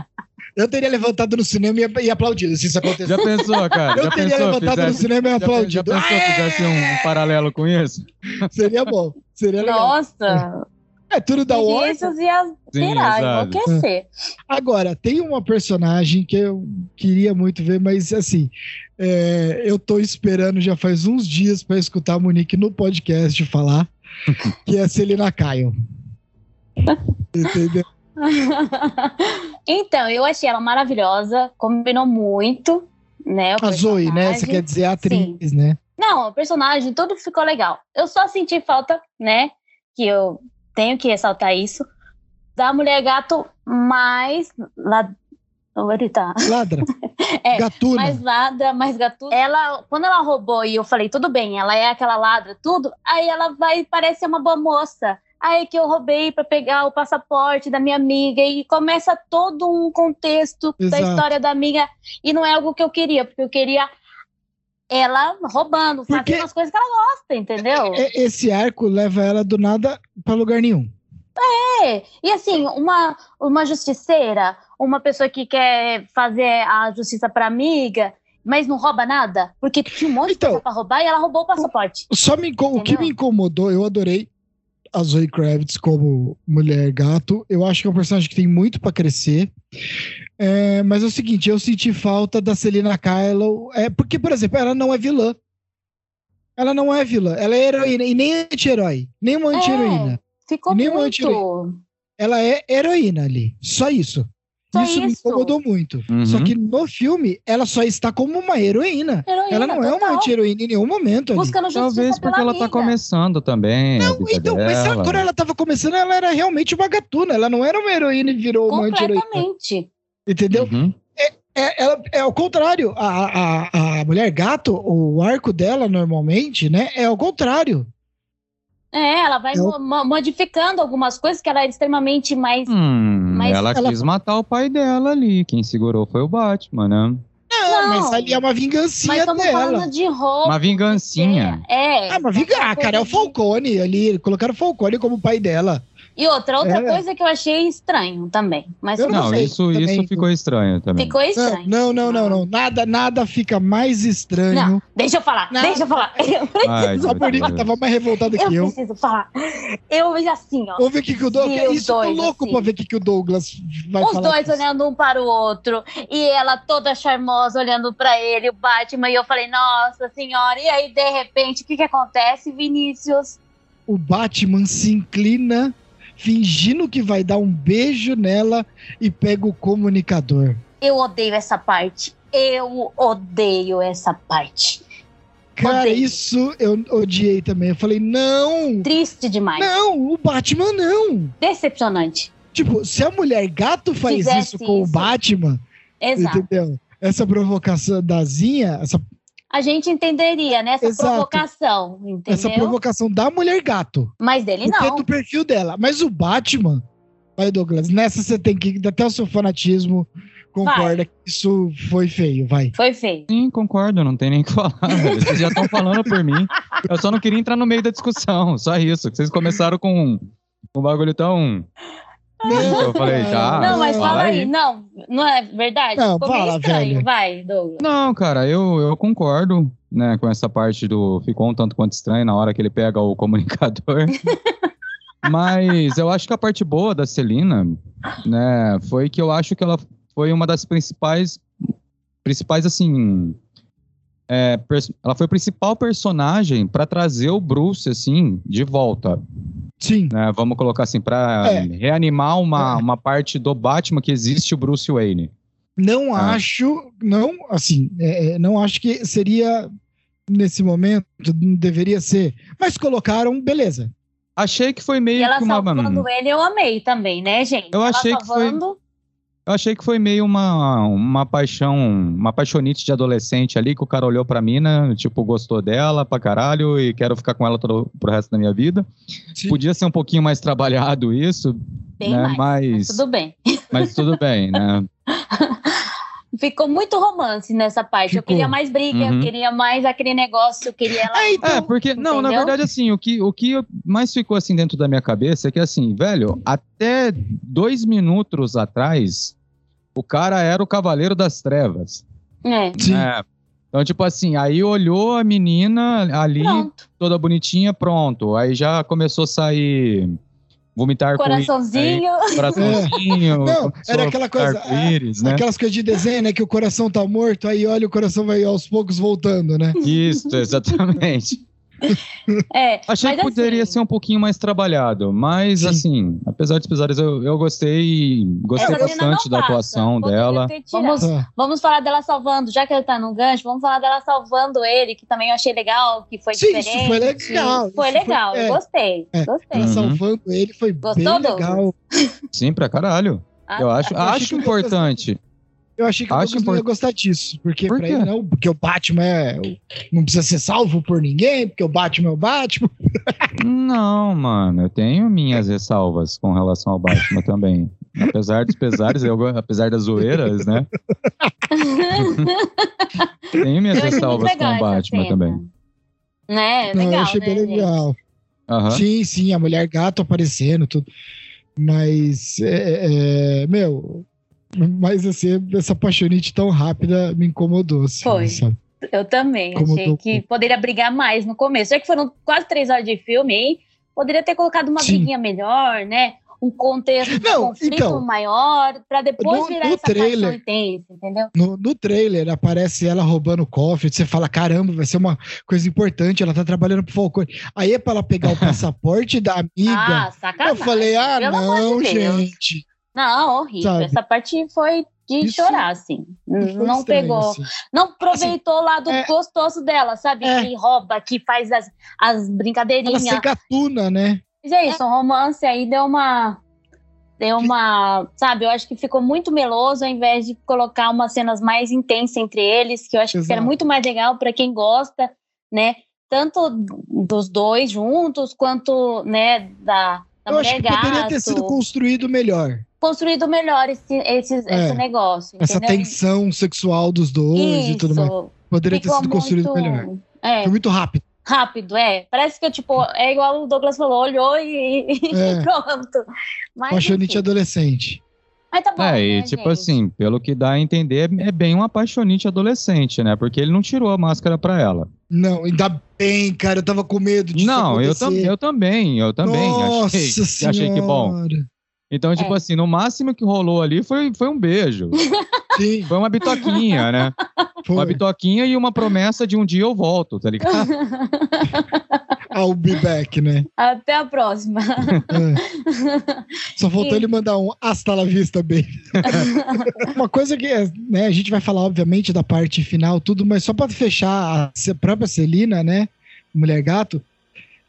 <laughs> Eu teria levantado no cinema e, e aplaudido se isso acontecesse. Já pensou, cara? Eu já teria pensou? levantado no Fizesse, cinema e já, pe- já aplaudido. pensou Aê! fizesse um, um paralelo com isso? Seria bom. Seria legal. Nossa, É tudo da Warner. Vinícius ia Sim, pirar, exato. enlouquecer. Agora, tem uma personagem que eu queria muito ver, mas assim, é, eu tô esperando já faz uns dias para escutar a Monique no podcast falar, <laughs> que é a Celina Caio. <laughs> Entendeu? então, eu achei ela maravilhosa, combinou muito, né? o A Zoe, né? Você quer dizer a atriz, né? Não, o personagem, tudo ficou legal. Eu só senti falta, né? Que eu tenho que ressaltar isso. Da mulher gato mais. Ele tá? Ladra. <laughs> É, Gatuna. Mais ladra, mais gatuno. Ela, quando ela roubou e eu falei, tudo bem, ela é aquela ladra, tudo. Aí ela vai parece uma boa moça. Aí que eu roubei para pegar o passaporte da minha amiga e começa todo um contexto da Exato. história da amiga e não é algo que eu queria, porque eu queria ela roubando, Porque- fazendo as coisas que ela gosta, entendeu? É- Esse arco leva ela do nada para lugar nenhum. É, e assim, uma, uma justiceira, uma pessoa que quer fazer a justiça pra amiga, mas não rouba nada, porque tinha um monte Então- de coisa pra roubar e ela roubou o passaporte. Só me, o que me incomodou, eu adorei a Zoe Kravitz como mulher gato. Eu acho que é um personagem que tem muito pra crescer. É, mas é o seguinte, eu senti falta da Selina Kyle. É, porque, por exemplo, ela não é vilã. Ela não é vilã. Ela é heroína e nem anti-herói. Nem uma anti-heroína. Ficou Nem muito. Ela é heroína ali. Só isso. Só isso, me incomodou muito. Uhum. Só que no filme, ela só está como uma heroína. Heroína, Ela não é uma total. anti-heroína em nenhum momento ali. Buscando justiça Talvez pela porque ela tá amiga. começando também. Não, então, mas ela- dela. quando ela tava começando, ela era realmente uma gatuna. Ela não era uma heroína e virou uma anti-heroína. Completamente. Entendeu? Uhum. É, ela, é ao contrário. A, a, a mulher gato, o arco dela, normalmente, né? É ao contrário. É, ela vai Eu- mo- mo- modificando algumas coisas que ela é extremamente mais. Hum, Mas ela, ela- quis matar o pai dela ali. Quem segurou foi o Batman, né? Não, Não. mas ali é uma vingancinha Mas estamos dela. falando de roupa. Uma vingancinha. É. Ah, mas vingar, cara, é o. Falcone ali. Colocaram o Falcone como pai dela. E outra, outra É. coisa que eu achei estranho também. Mas Eu Não, bem. isso, também. isso ficou estranho também. ficou estranho. Não, não, não, não, não. Nada, nada fica mais estranho. Não, deixa eu falar, Não. deixa eu falar. <laughs> Eu Ai, preciso A meu Burnica Deus. tava mais revoltada que Eu eu. preciso falar. Eu vejo assim, ó. Vamos ver o que, que o Douglas. Vi os Isso, eu tô dois, louco assim. pra ver o que, que o Douglas vai Os falar. dois disso. olhando um para o outro. E ela toda charmosa olhando pra ele, o Batman. E eu falei, nossa senhora. E aí, de repente, o que que acontece, Vinícius? O Batman se inclina, fingindo que vai dar um beijo nela e pega o comunicador. Eu odeio essa parte. Eu odeio essa parte. Cara, Odeio. isso eu odiei também. Eu falei, não! Triste demais. Não, o Batman não! Decepcionante. Tipo, se a mulher gato faz Fizesse isso com o isso. Batman, Exato. entendeu? Essa provocação da Zinha, essa, A gente entenderia, né? Essa Exato. provocação, entendeu? essa provocação da mulher gato. Mas dele é não. do perfil dela. Mas o Batman, vai, Douglas, nessa você tem que, até o seu fanatismo concorda que isso foi feio, vai. Foi feio. Sim, concordo, não tem nem o que falar. <laughs> Vocês já estão falando por mim. Eu só não queria entrar no meio da discussão, só isso. Vocês começaram com um bagulho tão. Eu falei, tá. não, mas fala fala aí. aí. Não, não é verdade? Não, Ficou meio fala, estranho. velho. Vai, Douglas. Não, cara, eu, eu concordo, né, com essa parte do. Ficou um tanto quanto estranho na hora que ele pega o comunicador. <laughs> Mas eu acho que a parte boa da Celina, né, foi que eu acho que ela foi uma das principais. Principais, assim. é, ela foi o principal personagem para trazer o Bruce, assim, de volta. Sim. né? Vamos colocar assim, para É. reanimar uma, É. uma parte do Batman que existe o Bruce Wayne. Não Ah. acho, não, assim, é, é, não acho que seria nesse momento, deveria ser. Mas colocaram, beleza. Achei que foi E meio ela que uma. salvando ele, eu amei também, né, gente? Eu ela achei que foi- Eu achei que foi meio uma, uma paixão, uma paixonite de adolescente ali, que o cara olhou pra mina, tipo, gostou dela pra caralho e quero ficar com ela todo, pro resto da minha vida. Sim. Podia ser um pouquinho mais trabalhado isso, bem né? mais. Mas, Tudo bem. mas tudo bem, né? <laughs> Ficou muito romance nessa parte. Eu Ficou. queria mais briga, eu Uhum. queria mais aquele negócio, eu queria ela. É, então, É, porque, não, na verdade, assim, o que, o que mais ficou assim dentro da minha cabeça é que, assim, velho, até dois minutos atrás, o cara era o Cavaleiro das Trevas. É, sim. né? Então, tipo assim, aí olhou a menina ali, pronto. toda bonitinha, pronto. Aí já começou a sair vomitar Coraçãozinho. com <laughs> coraçãozinho. Não, era aquela coisa, arco-íris, né? Aquelas coisas de desenho, né? Que o coração tá morto, aí olha, o coração vai aos poucos voltando, né? Isso, <laughs> exatamente. <laughs> É, Achei mas que poderia assim, ser um pouquinho mais trabalhado, mas Sim. assim, apesar dos pesares, eu, eu gostei, gostei essa cena bastante da passa. atuação Poderia dela. Vamos, Vamos, vamos falar dela salvando, já que ele tá no gancho, vamos falar dela salvando ele, que também eu achei legal, que foi Sim, isso diferente. foi legal, Foi isso legal, foi- é. gostei. É. Gostei. Uhum. salvando ele foi Gostou, bem legal. Sim, pra caralho. Ah, Eu acho, Eu acho importante. Eu achei que o Acho Douglas não ia gostar disso. Porque Por pra ele não, porque o Batman é. Não precisa ser salvo por ninguém, porque o Batman é o Batman. Não, mano, eu tenho minhas ressalvas com relação ao Batman também. Apesar dos pesares, eu, apesar das zoeiras, né? <laughs> Tenho minhas ressalvas com legal o Batman também. Né, Não, eu legal, achei né, bem legal. Aham. Sim, sim, a mulher gato aparecendo, tudo. Mas, é, é, meu, mas assim, essa paixonite tão rápida me incomodou. Assim, Foi. sabe? Eu também. Como achei que poderia brigar mais no começo. Já que foram quase três horas de filme, aí poderia ter colocado uma Sim. briguinha melhor, né? Um contexto Não, conflito então, maior, pra depois no- virar no essa paixão trailer- intensa, entendeu? No, no trailer aparece ela roubando o cofre, você fala, caramba, vai ser uma coisa importante, ela tá trabalhando pro Falcone. Aí é pra ela pegar o <laughs> passaporte da amiga. Ah, sacanagem. eu falei, ah, pelo não, gente. Não, horrível. Sabe? Essa parte foi de Isso- chorar, assim. Não estranho, pegou. assim. Não aproveitou o lado é- gostoso dela, sabe? É. Que rouba, que faz as, as Ela brincadeirinhas. ser gatuna, né? Mas é isso, o romance aí deu uma. Deu uma. Sabe, eu acho que ficou muito meloso ao invés de colocar umas cenas mais intensas entre eles, que eu acho que Exato. era muito mais legal para quem gosta, né? Tanto dos dois juntos, quanto, né, da, da Eu acho mulher que poderia ter gato. sido construído melhor. Construído melhor esse, esse, É. esse negócio. Essa entendeu? tensão sexual dos dois e tudo mais. Isso. Poderia ter Ficou sido construído muito- melhor. É, Foi muito rápido. rápido, é. Parece que, tipo, é igual o Douglas falou, olhou e, <laughs> É. e pronto. Mas, Apaixonite enfim. adolescente. Mas tá bom, É, e né, tipo gente? assim, pelo que dá a entender, é bem um apaixonite adolescente, né? Porque ele não tirou a máscara pra ela. Não, ainda bem, cara, eu tava com medo disso não, eu, tam, eu também, eu também. Nossa achei, senhora. achei que bom. Então, tipo É. assim, no máximo que rolou ali foi, foi um beijo. <laughs> Sim, Foi uma bitoquinha, né? Uma foi. bitoquinha e uma promessa de um dia eu volto, tá ligado? <laughs> I'll be back, né? Até a próxima. É. Só faltou E- ele mandar um hasta la vista, baby. <laughs> Uma coisa que né, a gente vai falar, obviamente, da parte final, tudo, mas só pra fechar a própria Celina, né? Mulher Gato,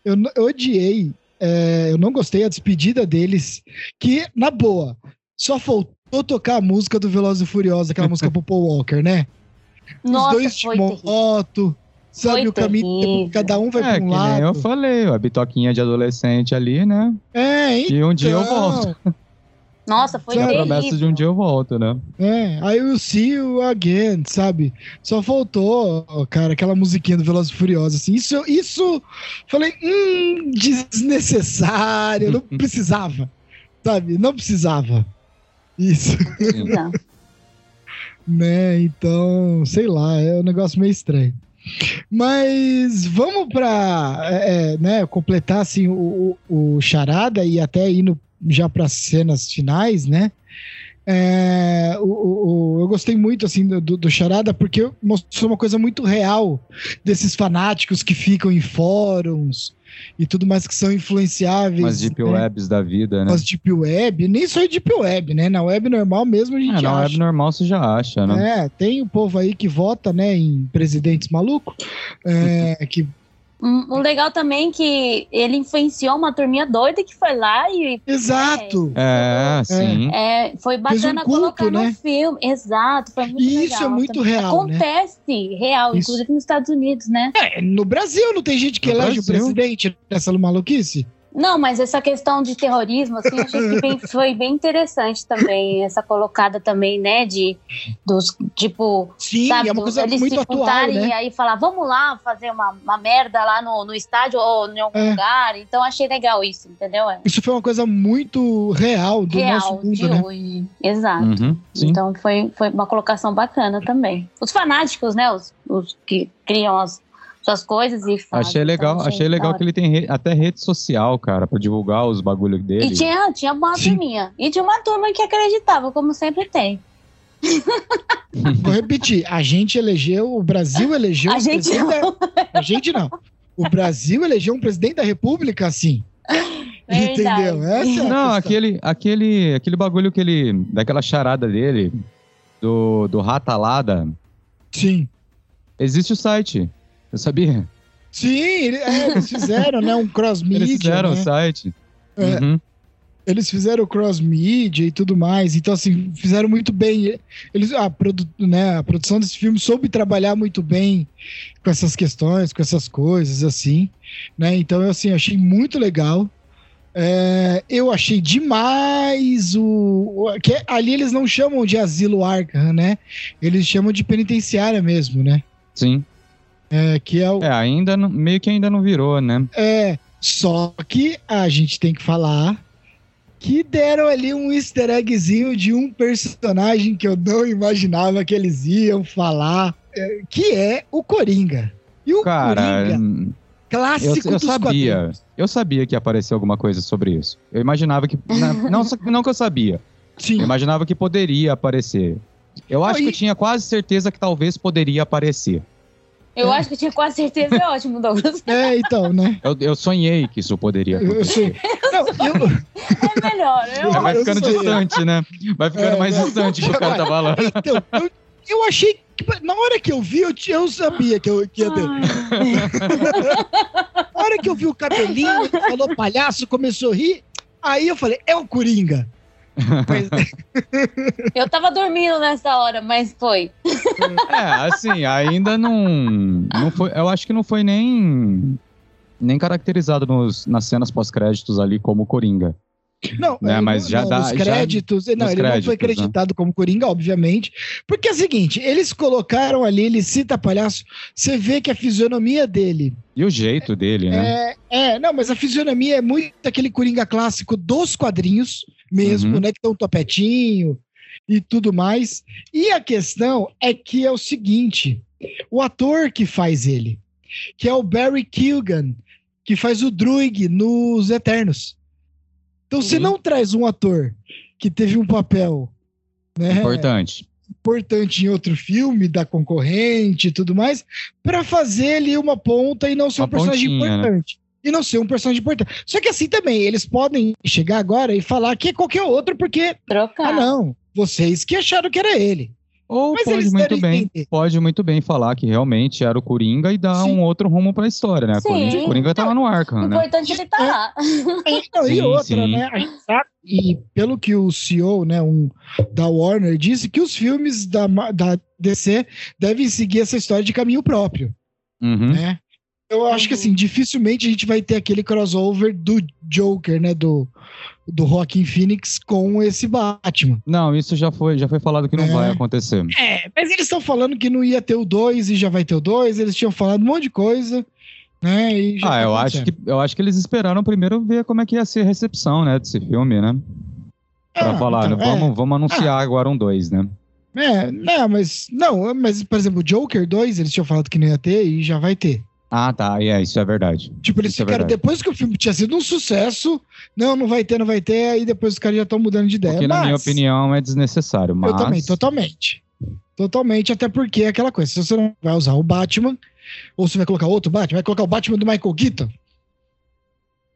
eu, eu odiei, é, eu não gostei a despedida deles, que, na boa, só faltou tocar a música do Velozes e Furiosos, aquela música pro Paul Walker, né? Nossa, Os dois de terrível. moto, sabe, Foi o caminho, terrível. cada um vai É, pra que um nem eu lado. falei, a bitoquinha de adolescente ali, né? É, hein? E um dia eu volto. Nossa, foi E a terrível. promessa de um dia eu volto, né? É, aí o see you again, sabe? Só faltou, cara, aquela musiquinha do Velozes e Furiosos, assim. Isso, isso, falei, hum, desnecessário, não <laughs> precisava, sabe? Não precisava. Isso, Não. <laughs> né? Então, sei lá, é um negócio meio estranho. Mas vamos pra, é, é, né, completar, assim, o, o, o charada e até indo já para cenas finais, né? É, o, o- eu gostei muito assim do, do Charada porque mostrou uma coisa muito real desses fanáticos que ficam em fóruns e tudo mais que são influenciáveis. Umas deep né? webs da vida, né? As deep web, nem só deep web, né? Na web normal mesmo a gente É, na acha. web normal você já acha, né? É, tem o povo aí que vota, né, em presidentes malucos, é, que Um, um legal também é que ele influenciou uma turminha doida que foi lá e exato. É, sim. é, foi Fez um bacana culto, colocar né? no filme. Exato, foi muito E legal. isso é muito também. real, né? Acontece, real, Isso. inclusive nos Estados Unidos, né? É, no Brasil não tem gente que No elege o presidente nessa maluquice? Não, mas essa questão de terrorismo, assim, eu achei que bem- <laughs> foi bem interessante também, essa colocada também, né, de, dos, tipo, Sim, sabe, é uma coisa eles muito se juntarem né? e aí falar, vamos lá fazer uma, uma merda lá no, no estádio ou em algum É. lugar, então achei legal isso, entendeu? É Isso foi uma coisa muito real do real nosso mundo, de né? hoje, exato. Uhum, sim. Então foi, foi uma colocação bacana também. Os fanáticos, né, os, os que criam as suas coisas e fazem, Achei legal, então, achei legal que ele tem re- até rede social, cara, pra divulgar os bagulhos dele. E tinha, tinha uma turminha. E tinha uma turma que acreditava, como sempre tem. <laughs> Vou repetir, a gente elegeu, o Brasil elegeu A um gente presidente da- <laughs> A gente não. O Brasil elegeu um presidente da república assim. <laughs> Verdade. Entendeu? Essa é Não, aquele, aquele, aquele bagulho que ele. daquela charada dele, do, do Ratalada, Sim. existe o site. Eu sabia. Sim, ele- é, eles fizeram, né? Um cross-media. <laughs> Eles fizeram né? o site. É. Uhum. Eles fizeram o cross-media e tudo mais. Então, assim, fizeram muito bem. Eles, a, produ, né, a produção desse filme soube trabalhar muito bem com essas questões, com essas coisas, assim. Né? Então, eu assim, achei muito legal. É, eu achei demais o, o- que ali eles não chamam de asilo Arkham, né? Eles chamam de penitenciária mesmo, né? Sim. É, que é o É, ainda não- meio que ainda não virou, né? é, só que a gente tem que falar que deram ali um easter eggzinho de um personagem que eu não imaginava que eles iam falar, é, que é o Coringa. E o Cara, Coringa, hum, clássico eu, eu sabia. quadrinhos. Eu sabia que ia aparecer alguma coisa sobre isso. Eu imaginava que. na- <laughs> não, não que eu sabia. Eu Sim, imaginava que poderia aparecer. Eu acho Aí- que eu tinha quase certeza que talvez poderia aparecer. Eu É. acho que tinha quase certeza, é ótimo, Douglas. é, então, né? Eu, eu sonhei que isso poderia Eu, eu acontecer. sei. Não, eu, É melhor. Eu, vai eu ficando distante, né? Vai ficando É, mais não. distante que o cara tá falando. então, eu, eu achei que na hora que eu vi, eu, tinha- eu sabia que, eu, que ia ter. Na hora que eu vi o cabelinho, ele falou palhaço, começou a rir. Aí eu falei, é o Coringa. Mas, <laughs> eu tava dormindo nessa hora, mas foi. É, assim, ainda não, não foi. Eu acho que não foi nem nem caracterizado nos, nas cenas pós-créditos ali como Coringa. Não, Né, ele mas não- já não, dá- já- créditos. não, nos ele não foi créditos, né? acreditado como Coringa, obviamente. Porque é o seguinte: eles colocaram ali, ele cita palhaço. Você vê que a fisionomia dele. E o jeito dele, né? É, é, não, mas a fisionomia é muito aquele Coringa clássico dos quadrinhos mesmo, Uhum. né? Que tem um topetinho e tudo mais. E a questão é que é o seguinte: o ator que faz ele, que é o Barry Keoghan, que faz o Druig nos Eternos. Então você Uhum. não traz um ator que teve um papel né, Importante. importante em outro filme da concorrente e tudo mais, para fazer ali uma ponta e não ser Uma um personagem pontinha, né? importante. E não ser um personagem importante. Só que assim também, eles podem chegar agora e falar que é qualquer outro, porque, Trocar. ah, não, vocês que acharam que era ele. Ou Mas pode muito bem, entender. pode muito bem falar que realmente era o Coringa e dar Sim. um outro rumo pra história, né? Sim. Coringa, Coringa tá lá no O Arkham, né? importante é ele tá lá. E Sim, outra, sim. né? A gente sabe, e pelo que o CEO, né, um, da Warner, disse que os filmes da, da DC devem seguir essa história de caminho próprio. Uhum. né? Eu acho que assim, dificilmente a gente vai ter aquele crossover do Joker, né? Do, do Joaquin Phoenix com esse Batman. Não, isso já foi, já foi falado que não É. vai acontecer. É, mas eles estão falando que não ia ter o 2 e já vai ter o 2, eles tinham falado um monte de coisa, né? E já Ah, tá eu acho, que, eu acho que eles esperaram primeiro ver como é que ia ser a recepção, né, desse filme, né? Pra Ah, falar, então, né, vamos, vamos anunciar agora um dois, né? É, é, não, mas não, mas por exemplo, o Joker 2, eles tinham falado que não ia ter e já vai ter. Ah, tá, é, isso é verdade. Tipo, eles Isso é ficaram, verdade. depois que o filme tinha sido um sucesso, não, não vai ter, não vai ter, aí depois os caras já estão mudando de ideia. Porque, na minha Mas- opinião, é desnecessário, mas... Eu também, totalmente. Totalmente, até porque é aquela coisa, se você não vai usar o Batman, ou você vai colocar outro Batman, vai colocar o Batman do Michael Keaton.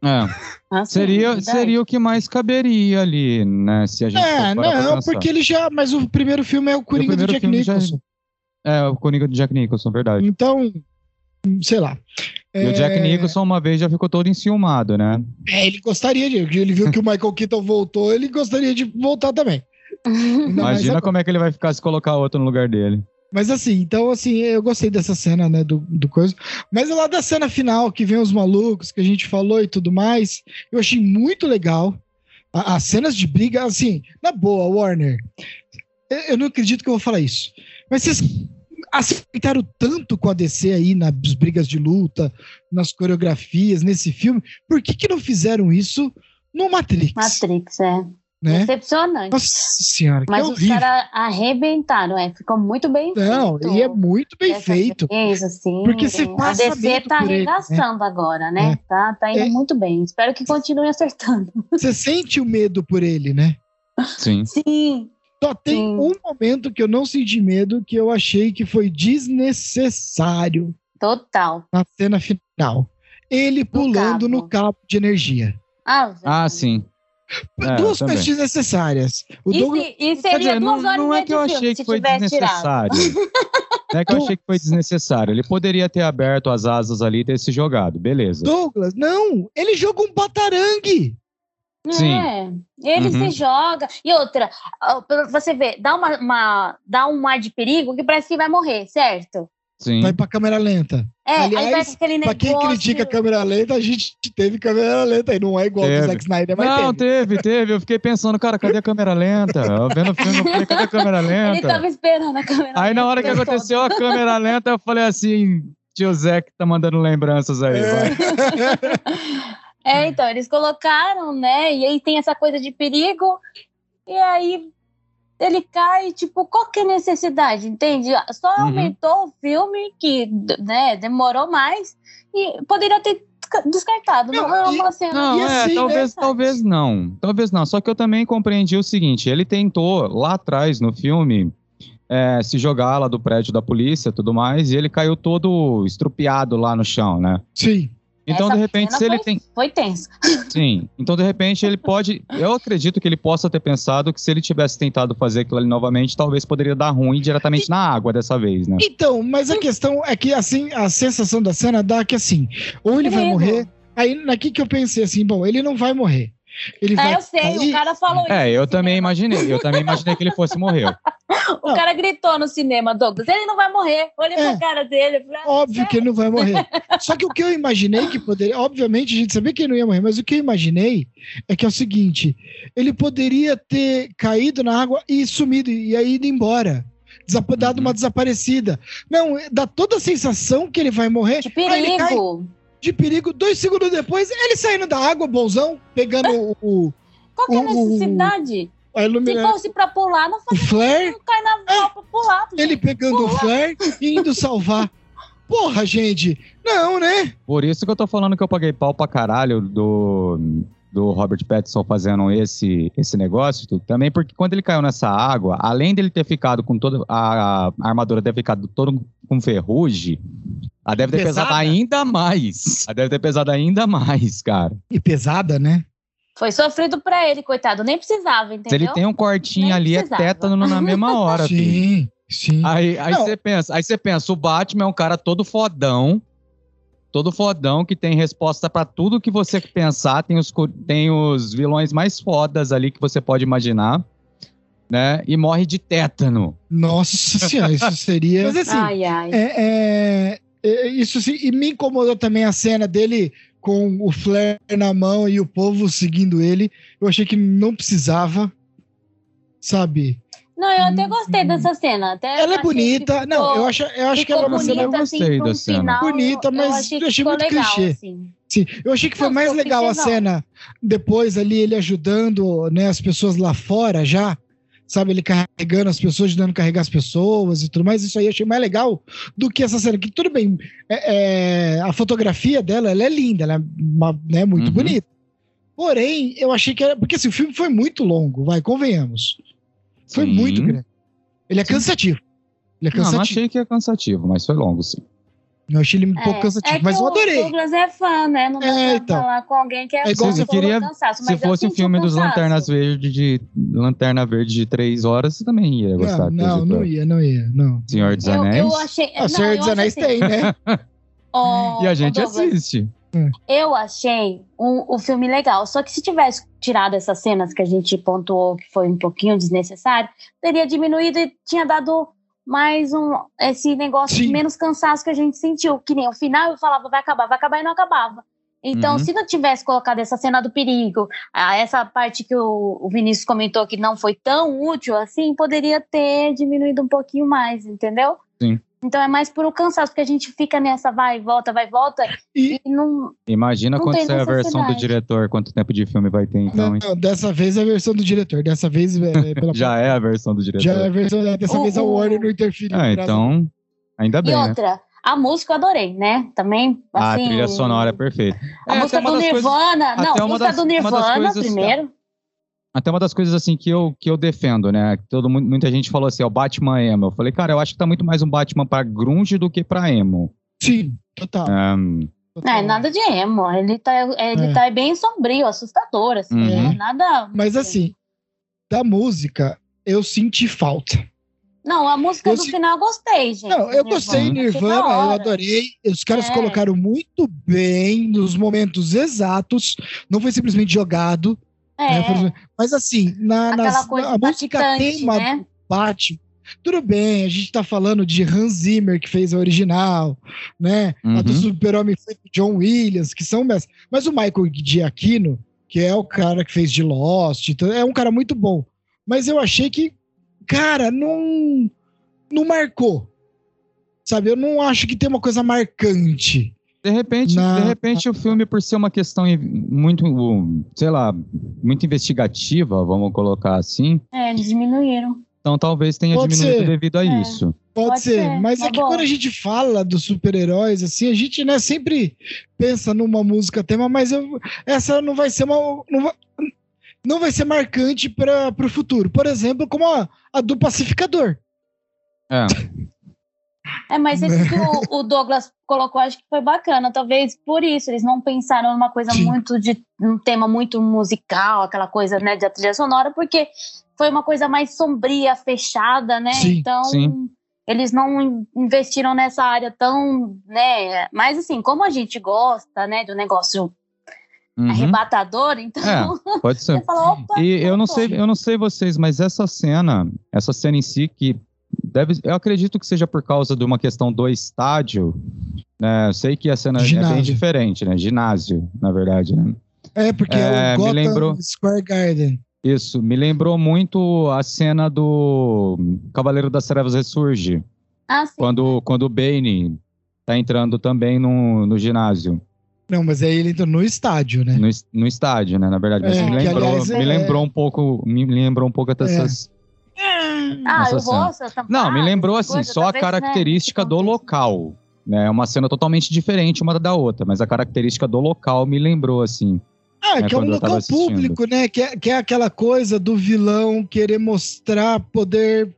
É, Assim, seria, seria o que mais caberia ali, né, se a gente É, não, porque ele já. Mas o primeiro filme é o Coringa do primeiro Jack filme já- Nicholson. É, o Coringa do Jack Nicholson, verdade. Então, sei lá. E o Jack É, Nicholson uma vez já ficou todo enciumado, né? É, ele gostaria de. Ele viu que o Michael Keaton voltou, ele gostaria de voltar também. <laughs> Ainda Imagina como é que ele vai ficar se colocar outro no lugar dele. Mas assim, então assim, eu gostei dessa cena, né, do, do coisa. Mas lá da cena final, que vem os malucos, que a gente falou e tudo mais, eu achei muito legal. A- As cenas de briga, assim, na boa, Warner, eu- eu não acredito que eu vou falar isso. Mas vocês aceitaram tanto com a DC aí nas brigas de luta, nas coreografias, nesse filme, por que que não fizeram isso no Matrix? Matrix, é. né? Decepcionante. Nossa senhora, que Mas os caras arrebentaram, é. Ficou muito bem Não, feito. e é muito bem feito. vez, assim, Porque você a passa DC medo tá né? arregaçando agora, né? É. Tá, tá indo É. muito bem. Espero que continue acertando. Você sente o medo por ele, né? Sim. Sim. Só tem Sim. um momento que eu não senti medo, que eu achei que foi desnecessário Total. na cena final. Ele pulando cabo. no cabo de energia. Ah, Ah, sim. É, Duas coisas desnecessárias. O E, Douglas, se- e Quer seria dizer, duas não, horas não e é que eu achei que foi desnecessário. <laughs> Não é que eu achei que foi desnecessário. Ele poderia ter aberto as asas ali e ter se jogado, beleza. Douglas, não! Ele joga um batarangue! Sim. É, ele Uhum. se joga. E outra, você vê, dá, uma, uma- dá um ar de perigo que parece que vai morrer, certo? Sim. Vai pra câmera lenta. É, Aliás, aí vai com aquele Pra quem critica a câmera lenta, a gente teve câmera lenta e não é igual do Teve. Zack Snyder, mas Não, teve. teve, teve. Eu fiquei pensando, cara, cadê a câmera lenta? Eu vendo o filme, eu falei, cadê a câmera <laughs> Ele tava lenta? esperando a câmera. Aí na hora que aconteceu a câmera lenta, eu falei assim, tio Zé que tá mandando lembranças aí, vai. <laughs> É, então, eles colocaram, né? E aí tem essa coisa de perigo, e aí ele cai, tipo, qual que é a necessidade, entende? Só Uhum. aumentou o filme, que né, demorou mais, e poderia ter desca- descartado. Não, Não, é e- cena. Não, E é, assim, talvez, né? talvez não. Talvez não. Só que eu também compreendi o seguinte: ele tentou lá atrás no filme é, se jogar lá do prédio da polícia e tudo mais, e ele caiu todo estrupiado lá no chão, né? Sim. Então, Essa de repente, se ele foi, tem. Foi tenso. <laughs> Sim. Então, de repente, ele pode. Eu acredito que ele possa ter pensado que se ele tivesse tentado fazer aquilo ali novamente, talvez poderia dar ruim diretamente na água dessa vez, né? Então, mas a questão é que assim, a sensação da cena dá que assim, ou ele vai morrer. Aí naqui que eu pensei assim, bom, ele não vai morrer. Ele vai É, eu sei, cair. o cara falou É, isso. eu no também cinema. imaginei. Eu também imaginei que ele fosse morrer. <laughs> O cara gritou no cinema, Douglas, ele não vai morrer. Olha É. pra cara dele. eu ah, Óbvio que ele não vai morrer. <laughs> Só que o que eu imaginei que poderia. Obviamente, a gente sabia que ele não ia morrer, mas o que eu imaginei é que é o seguinte: ele poderia ter caído na água e sumido, e aí ido embora. Dado Uhum. uma desaparecida. Não, dá toda a sensação que ele vai morrer. Que Aí ele cai perigo. De perigo. Dois segundos depois, ele saindo da água, bonzão, pegando o, o, Qual que é a o- o- necessidade? a Se fosse pra pular, não o faz flare, um carnaval pra pular. ele gente. pegando o flare e indo salvar. Porra, gente. Não, né? Por isso que eu tô falando que eu paguei pau pra caralho do, do Robert Pattinson fazendo esse, esse negócio. tudo. Também porque quando ele caiu nessa água, além dele ter ficado com toda. A, a armadura ter ficado toda com ferrugem, ela deve ter Pesada? pesado ainda mais. Ela deve ter pesado ainda mais, cara. E pesada, né? Foi sofrido pra ele, coitado. Nem precisava, Se entendeu? ele tem um cortinho Nem ali, é precisava. tétano na mesma <laughs> hora, filho. Sim, sim. Aí, aí você pensa, aí você pensa, o Batman é um cara todo fodão, todo fodão que tem resposta pra tudo que você pensar, tem os, tem os vilões mais fodas ali que você pode imaginar, né? E morre de tétano. Nossa senhora, isso <laughs> seria. Mas assim, Ai, ai. é, é- é- isso sim, e me incomodou também a cena dele com o flare na mão e o povo seguindo ele. Eu achei que não precisava, sabe? Não, eu até gostei dessa cena. Até Ela é bonita. ficou- Não, eu acho, eu acho que ela é uma cena. bonita, eu assim, gostei da cena. final, Bonita, eu mas achei, eu achei muito legal, clichê. assim. Sim, eu achei que foi Não, mais legal a clichêzão. cena depois ali, ele ajudando né, as pessoas lá fora já. Sabe, ele carregando as pessoas, ajudando a carregar as pessoas e tudo mais. Isso aí eu achei mais legal do que essa cena. Que tudo bem, é- é, a fotografia dela ela é linda, ela é uma- né, muito Uhum. bonita. Porém, eu achei que era. Porque assim, o filme foi muito longo, vai, convenhamos. Foi Sim. muito grande. Ele é cansativo. Ele é Não, não cansativo. achei que é cansativo, mas foi longo, sim. Eu achei ele um pouco É, cansativo, é mas eu o adorei. Douglas é fã, né? Não dá É, pra então. falar com alguém que é É igual fã você queria- cansaço, Se mas eu fosse o filme dos. Lanternas Verdes de Lanterna Verde de três horas, você também ia gostar. Não, não, não ia, não ia, não. Senhor dos Eu, Anéis. eu achei. Ah, não, Senhor eu dos Anéis assim, tem, né? <laughs> ó, E a gente Douglas, assiste. Eu achei o, o filme legal. Só que se tivesse tirado essas cenas que a gente pontuou que foi um pouquinho desnecessário, teria diminuído e tinha dado mais um esse negócio de Sim. menos cansaço que a gente sentiu. Que nem o final eu falava, vai acabar, vai acabar e não acabava. Então, Uhum. se não tivesse colocado essa cena do perigo, essa parte que o, o Vinícius comentou que não foi tão útil assim, poderia ter diminuído um pouquinho mais, entendeu? Sim. Então é mais por o cansaço, porque a gente fica nessa vai e volta, vai e volta, E- e não, Imagina Não quando sair a versão do diretor, quanto tempo de filme vai ter então, Não, não, dessa vez é a versão do diretor. Dessa vez é pela <laughs> Já é a versão do diretor. Já é a versão dessa O- vez a o- Warner não interferiu. Ah, então, ainda E bem, né? outra, a música eu adorei, né? Também, Ah, assim... a trilha sonora é perfeita. A É, música do coisas- Nirvana, até não, a música das- do Nirvana coisas- primeiro. Até uma das coisas assim que eu, que eu defendo, né? Que Todo, mundo- muita gente falou assim, ó, Batman emo. Eu falei, cara, eu acho que tá muito mais um Batman pra grunge do que pra emo. Sim, total. Um, Não, total. é nada de emo, ele tá, ele É. tá bem sombrio, assustador, assim, Uhum. né? Nada... Mas assim, da música, eu senti falta. Não, a música Eu do se- final eu gostei, gente. Não, eu gostei, Nirvana, eu adorei. Os caras É. colocaram muito bem nos momentos exatos. Não foi simplesmente jogado. Né? É, Mas assim, na, nas- coisa a música tema né? Batman. Tudo bem, a gente tá falando de Hans Zimmer, que fez a original, né? A do Uhum. Super-Homem foi do John Williams, que são mestres. Mas o Michael Giacchino, que é o cara que fez de Lost, então, é um cara muito bom. Mas eu achei que, cara, não, não marcou. Sabe, eu não acho que tem uma coisa marcante. De repente, Na- de repente o filme, por ser uma questão muito, sei lá, muito investigativa, vamos colocar assim, É, eles diminuíram. então talvez tenha Pode diminuído ser. devido a É. isso. Pode, Pode ser, ser, mas uma é que quando a gente fala dos super-heróis, assim, a gente né, sempre pensa numa música tema, mas eu- essa não vai ser uma. Não vai, não vai ser marcante para o futuro. Por exemplo, como a, a do Pacificador. É. <laughs> É, mas esse que o, o Douglas colocou, acho que foi bacana. Talvez por isso, eles não pensaram numa coisa Sim. muito de um tema muito musical, aquela coisa, né, de trilha sonora, porque foi uma coisa mais sombria, fechada, né? Sim, então, sim. eles não in- investiram nessa área tão, né? Mas assim, como a gente gosta, né, do negócio uhum. arrebatador, então é, pode <laughs> ser. fala, e eu não sei, eu não sei vocês, mas essa cena, essa cena em si que deve, eu acredito que seja por causa de uma questão do estádio, né? Eu sei que a cena Ginásio. é bem diferente, né? Ginásio, na verdade, né? É, porque é, é o Gotham me lembrou... Square Garden. Isso, me lembrou muito a cena do Cavaleiro das Trevas Ressurge. Ah, sim. Quando, quando o Bane tá entrando também no, no ginásio. Não, mas aí ele entrou no estádio, né? No, no estádio, né? Na verdade. Mas é, me, lembrou, aliás, me é... lembrou um pouco. Me lembrou um pouco dessas. É. Ah, eu gosto. Tá... Não, me lembrou assim, coisa, só a característica né? do local. Né? É uma cena totalmente diferente uma da outra, mas a característica do local me lembrou, assim. Ah, né, que é um local público, né? Que é, que é aquela coisa do vilão querer mostrar poder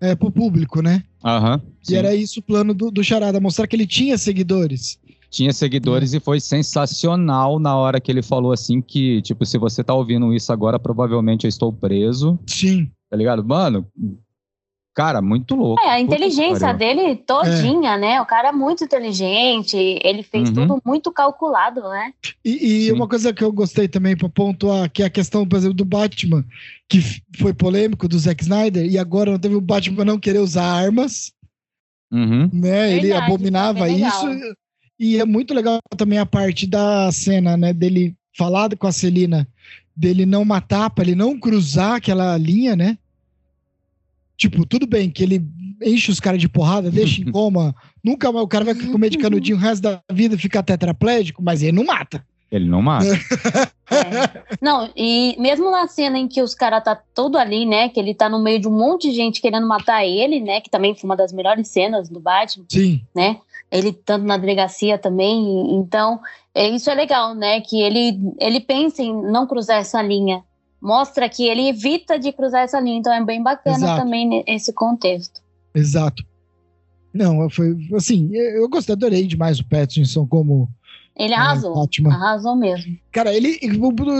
é, pro público, né? Aham. e era isso o plano do, do Charada, mostrar que ele tinha seguidores. Tinha seguidores é. e foi sensacional na hora que ele falou assim que, tipo, se você tá ouvindo isso agora, provavelmente eu estou preso. Sim. Tá ligado? Mano, Cara, muito louco. É, a inteligência dele todinha, é. né? O cara é muito inteligente, ele fez uhum. tudo muito calculado, né? E, e uma coisa que eu gostei também para pontuar, que é a questão, por exemplo, do Batman, que foi polêmico do Zack Snyder, e agora não teve o Batman não querer usar armas, uhum. né? Verdade, ele abominava isso. E é muito legal também a parte da cena, né? Dele falar com a Celina, dele não matar, para ele não cruzar aquela linha, né? Tipo, tudo bem que ele enche os caras de porrada, deixa em <laughs> coma, nunca mais o cara vai comer de canudinho o resto da vida e ficar tetraplégico, mas ele não mata. Ele não mata. É. Não, e mesmo na cena em que os caras tá todo ali, né? Que ele tá no meio de um monte de gente querendo matar ele, né? Que também foi uma das melhores cenas do Batman. Sim. Né? Ele tanto na delegacia também. Então, é, isso é legal, né? Que ele, ele pensa em não cruzar essa linha mostra que ele evita de cruzar essa linha. Então é bem bacana Exato. também esse contexto. Exato. Não, foi assim, eu gostei, adorei demais o Pattinson como. Ele é, arrasou. É, arrasou mesmo. Cara, ele.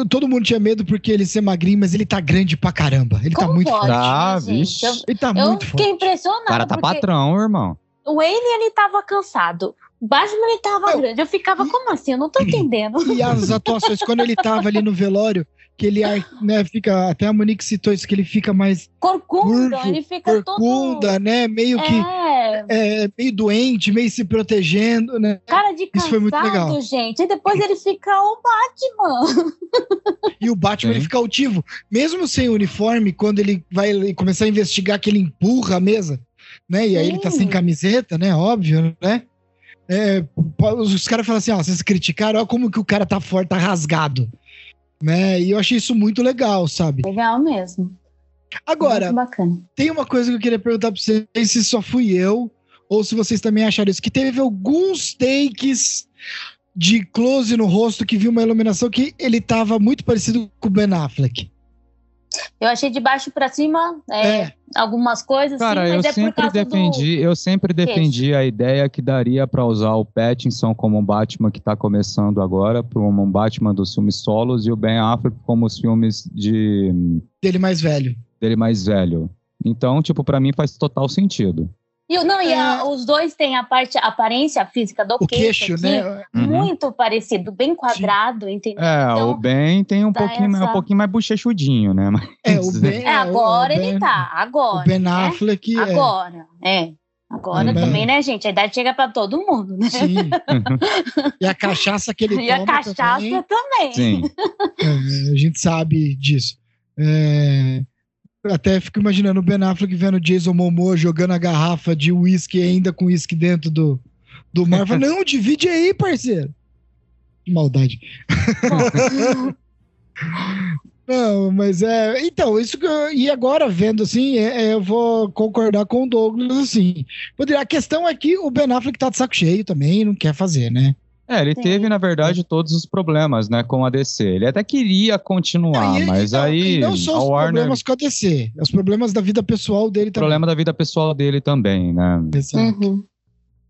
Todo mundo tinha medo porque ele ser magrinho, mas ele tá grande pra caramba. Ele tá como tá muito pode, forte. Ah, vixe. ele tá eu muito fiquei impressionado. O cara tá patrão, irmão. O Wayne, ele tava cansado. O Batman, ele tava eu, grande. Eu ficava, como assim? Eu não tô <clears throat> entendendo. E as atuações, quando ele tava ali no velório, que ele né, fica, até a Monique citou isso, que ele fica mais corcunda, curvo, ele fica corcunda, todo... né, meio que é. é. meio doente, meio se protegendo, né? Cara de cansado, isso foi muito legal. gente, e depois ele fica o Batman. <laughs> E o Batman ele fica altivo, mesmo sem uniforme, quando ele vai começar a investigar que ele empurra a mesa, né? E aí Sim. ele tá sem camiseta, né? Óbvio, né? É, os caras falam assim, ó, vocês criticaram, olha como que o cara tá forte, tá rasgado né? E eu achei isso muito legal, sabe? Legal mesmo. Agora, tem uma coisa que eu queria perguntar pra vocês, se só fui eu, ou se vocês também acharam isso, que teve alguns takes de close no rosto que viu uma iluminação que ele tava muito parecido com o Ben Affleck. Eu achei de baixo para cima é, é. algumas coisas. Cara, sim, eu, é sempre defendi, do... eu sempre defendi a ideia que daria para usar o Pattinson como um Batman que está começando agora, para um Batman dos filmes solos, e o Ben Affleck como os filmes de. Dele mais velho. Dele mais velho. Então, tipo, para mim faz total sentido. E, não, e a, é. os dois têm a parte, a aparência física do o queixo, aqui, né? Uhum. Muito parecido, bem quadrado, Sim. entendeu? É, então, o Ben tem um pouquinho, essa... um pouquinho mais bochechudinho, né? Mas... É, o Ben, <laughs> é, agora o ben, ele tá, agora. O Ben né? Affleck né? Agora, é. Agora também, né, gente? A idade chega para todo mundo, né? Sim. <laughs> e a cachaça que ele e toma E a cachaça também. também. Sim. É, a gente sabe disso. É até fico imaginando o Ben Affleck vendo Jason Momoa jogando a garrafa de uísque ainda com uísque dentro do, do mar. Fala, não, <laughs> divide aí, parceiro. Que maldade. <laughs> não, mas é. Então, isso que eu, E agora, vendo assim, é, é, eu vou concordar com o Douglas, assim. A questão é que o Ben Affleck tá de saco cheio também, não quer fazer, né? É, ele Sim. teve, na verdade, todos os problemas, né, com a DC. Ele até queria continuar, mas não, aí. Não só os Warner... problemas com a DC, os problemas da vida pessoal dele também. O problema da vida pessoal dele também, né? Exato. Uhum.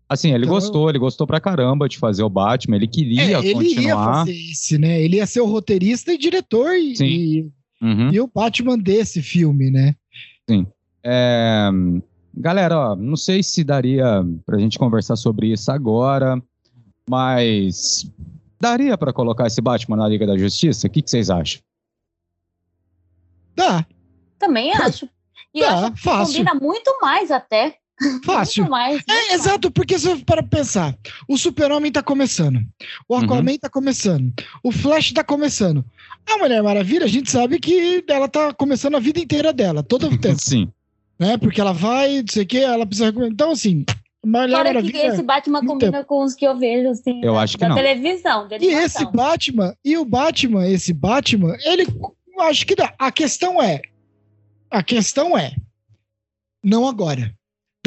Assim, ele então, gostou, ele gostou pra caramba de fazer o Batman, ele queria é, ele continuar. Ele ia fazer esse, né? Ele ia ser o roteirista e diretor e, Sim. e, uhum. e o Batman desse filme, né? Sim. É... Galera, ó, não sei se daria pra gente conversar sobre isso agora. Mas Daria pra colocar esse Batman na Liga da Justiça? O que, que vocês acham? Dá, Também acho. E Dá, acho que fácil. combina muito mais até. fácil. Muito mais. muito É, exato, porque se você para pensar, o Super-Homem tá começando, o Uhum. Aquaman tá começando, o Flash tá começando. A Mulher Maravilha, a gente sabe que ela tá começando a vida inteira dela, todo o <laughs> tempo, Sim. né? Porque ela vai, não sei o que, ela precisa. Então, assim, Fora que esse Batman muito combina com os que eu vejo, assim, Eu da, acho que da não. televisão. E esse. Batman, e o Batman, esse Batman, ele. Acho que dá. A questão é. A questão é. Não agora.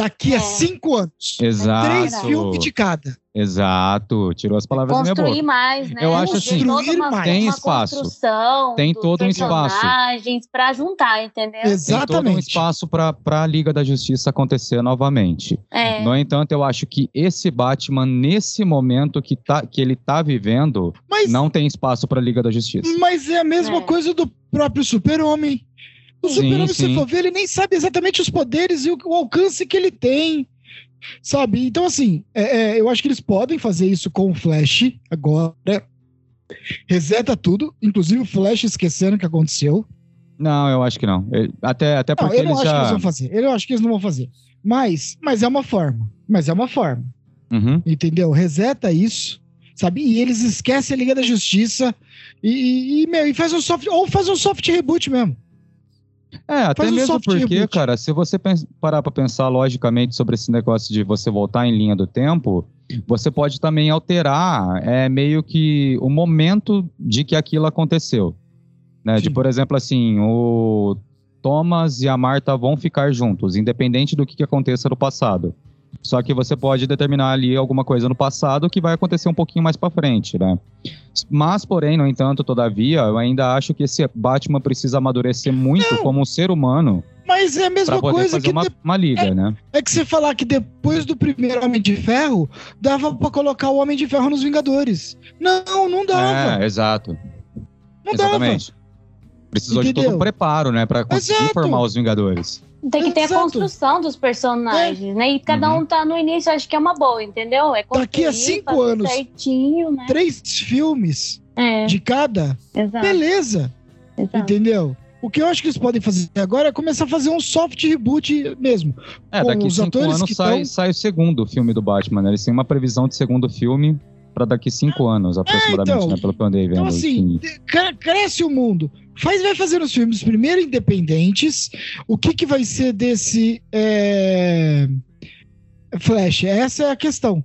Daqui a É. cinco anos. Exato. Três filmes de cada. Exato. Tirou as palavras da minha boca. Construir mais, né? Eu acho assim, construir uma- mais. Tem uma espaço. construção Tem todo um espaço. personagens pra juntar, entendeu? Tem todo um Exatamente. espaço para a Liga da Justiça acontecer novamente. É. No entanto, eu acho que esse Batman, nesse momento que, tá, que ele tá vivendo, Mas, não tem espaço para a Liga da Justiça. mas é a mesma É. coisa do próprio Super-Homem. O Super-Homem, se for ver, ele nem sabe exatamente os poderes e o, o alcance que ele tem. Sabe? Então, assim, é, é, eu acho que eles podem fazer isso com o Flash agora. Reseta tudo, inclusive o Flash esquecendo o que aconteceu. Não, eu acho que não. Ele- até, até Não, porque eu não eles acho que eles já. vão fazer. Eu acho que eles não vão fazer. Mas, mas é uma forma. Mas é uma forma. Uhum. Entendeu? Reseta isso. Sabe? E eles esquecem a Liga da Justiça e, e, e, meu, e faz um soft. Ou faz um soft reboot mesmo. É, até Faz um mesmo soft porque, reboot. cara, se você parar pra pensar logicamente sobre esse negócio de você voltar em linha do tempo, você pode também alterar é, meio que o momento de que aquilo aconteceu. Né? De, por exemplo, assim, o Thomas e a Marta vão ficar juntos, independente do que, que aconteça no passado. Só que você pode determinar ali alguma coisa no passado que vai acontecer um pouquinho mais pra frente, né? Mas, porém, no entanto, todavia, eu ainda acho que esse Batman precisa amadurecer muito como um ser humano Mas é a mesma coisa que uma, de- uma liga, né? é que você falar que depois do primeiro Homem de Ferro dava pra colocar o Homem de Ferro nos Vingadores. Não, não dava. É, exato. não dava. Exatamente. Precisou de todo Entendeu? um preparo, né, Pra conseguir Exato. formar os Vingadores. Tem que ter a Exato. construção dos personagens, né? E cada Uhum. um tá no início, acho que é uma boa, entendeu? É Daqui a cinco anos. Certinho, né? Três filmes É, de cada, exato. beleza. exato. Entendeu? O que eu acho que eles podem fazer agora é começar a fazer um soft reboot mesmo. É, Com daqui os cinco anos que sai, tão- sai o segundo filme do Batman, né? Eles têm uma previsão de segundo filme pra daqui cinco anos, aproximadamente, então. né? Pelo que eu andei vendo. Então, assim, cre- cresce o mundo. Faz, vai fazer os filmes primeiro independentes. O que, que vai ser desse é, Flash? Essa é a questão.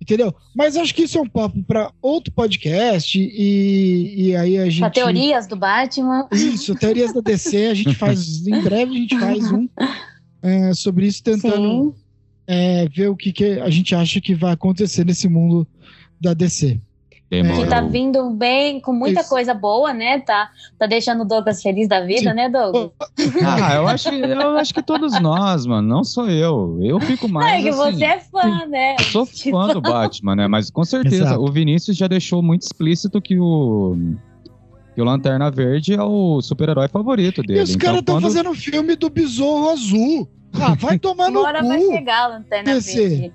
Entendeu? Mas acho que isso é um papo para outro podcast. E, e aí a gente. Pra teorias do Batman. Isso, teorias da DC. A gente <laughs> faz. em breve a gente faz um é, sobre isso, tentando é, ver o que, que a gente acha que vai acontecer nesse mundo da DC. Demorou. Que tá vindo bem, com muita Isso. coisa boa, né? Tá, tá deixando o Douglas feliz da vida, Sim. né, Douglas? Ah, eu acho, que- eu acho que todos nós, mano. Não sou eu. Eu fico mais. é que assim, você é fã, né? Eu sou <laughs> fã do Batman, né? Mas com certeza, Exato. o Vinícius já deixou muito explícito que o. Que o Lanterna Verde é o super-herói favorito dele. E os caras então, estão quando- fazendo filme do Besouro Azul. Ah, vai <laughs> tomar no Agora vai cu. chegar a Lanterna DC. Verde.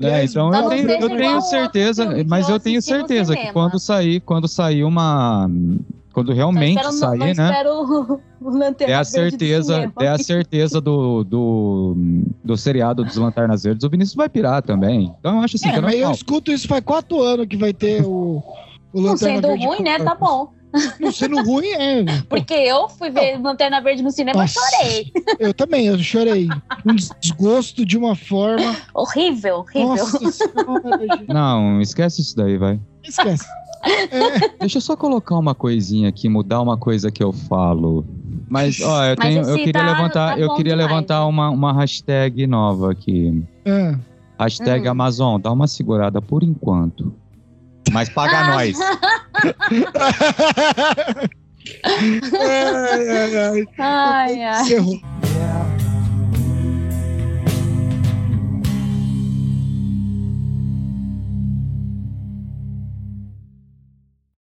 É, então eu tenho, eu tenho certeza, outro mas que eu tenho certeza que quando sair, quando sair uma. Quando realmente espero, sair, não, não né? espero <laughs> É a certeza, é a certeza do, do, do seriado dos Lanternas Verdes. O Vinícius vai pirar também. Então eu acho assim, que É, é mas eu escuto isso faz quatro anos que vai ter o, o Não Lanterna sendo Verde ruim, né? Tá bom. Não sendo ruim, é. Porque eu fui ver Lanterna Verde no cinema e chorei. Eu também, eu chorei. Um desgosto de uma forma. Horrível, horrível. Nossa senhora. Não, esquece isso daí, vai. Esquece. É, Deixa eu só colocar uma coisinha aqui, mudar uma coisa que eu falo. Mas, ó, eu, Mas tenho, eu queria tá- levantar, tá eu queria demais, levantar né? uma, uma hashtag nova aqui. é. Hashtag Hum. Amazon, dá uma segurada por enquanto. Mas paga Ah. nós. <laughs> <laughs> ai, ai, ai. Ai, ai.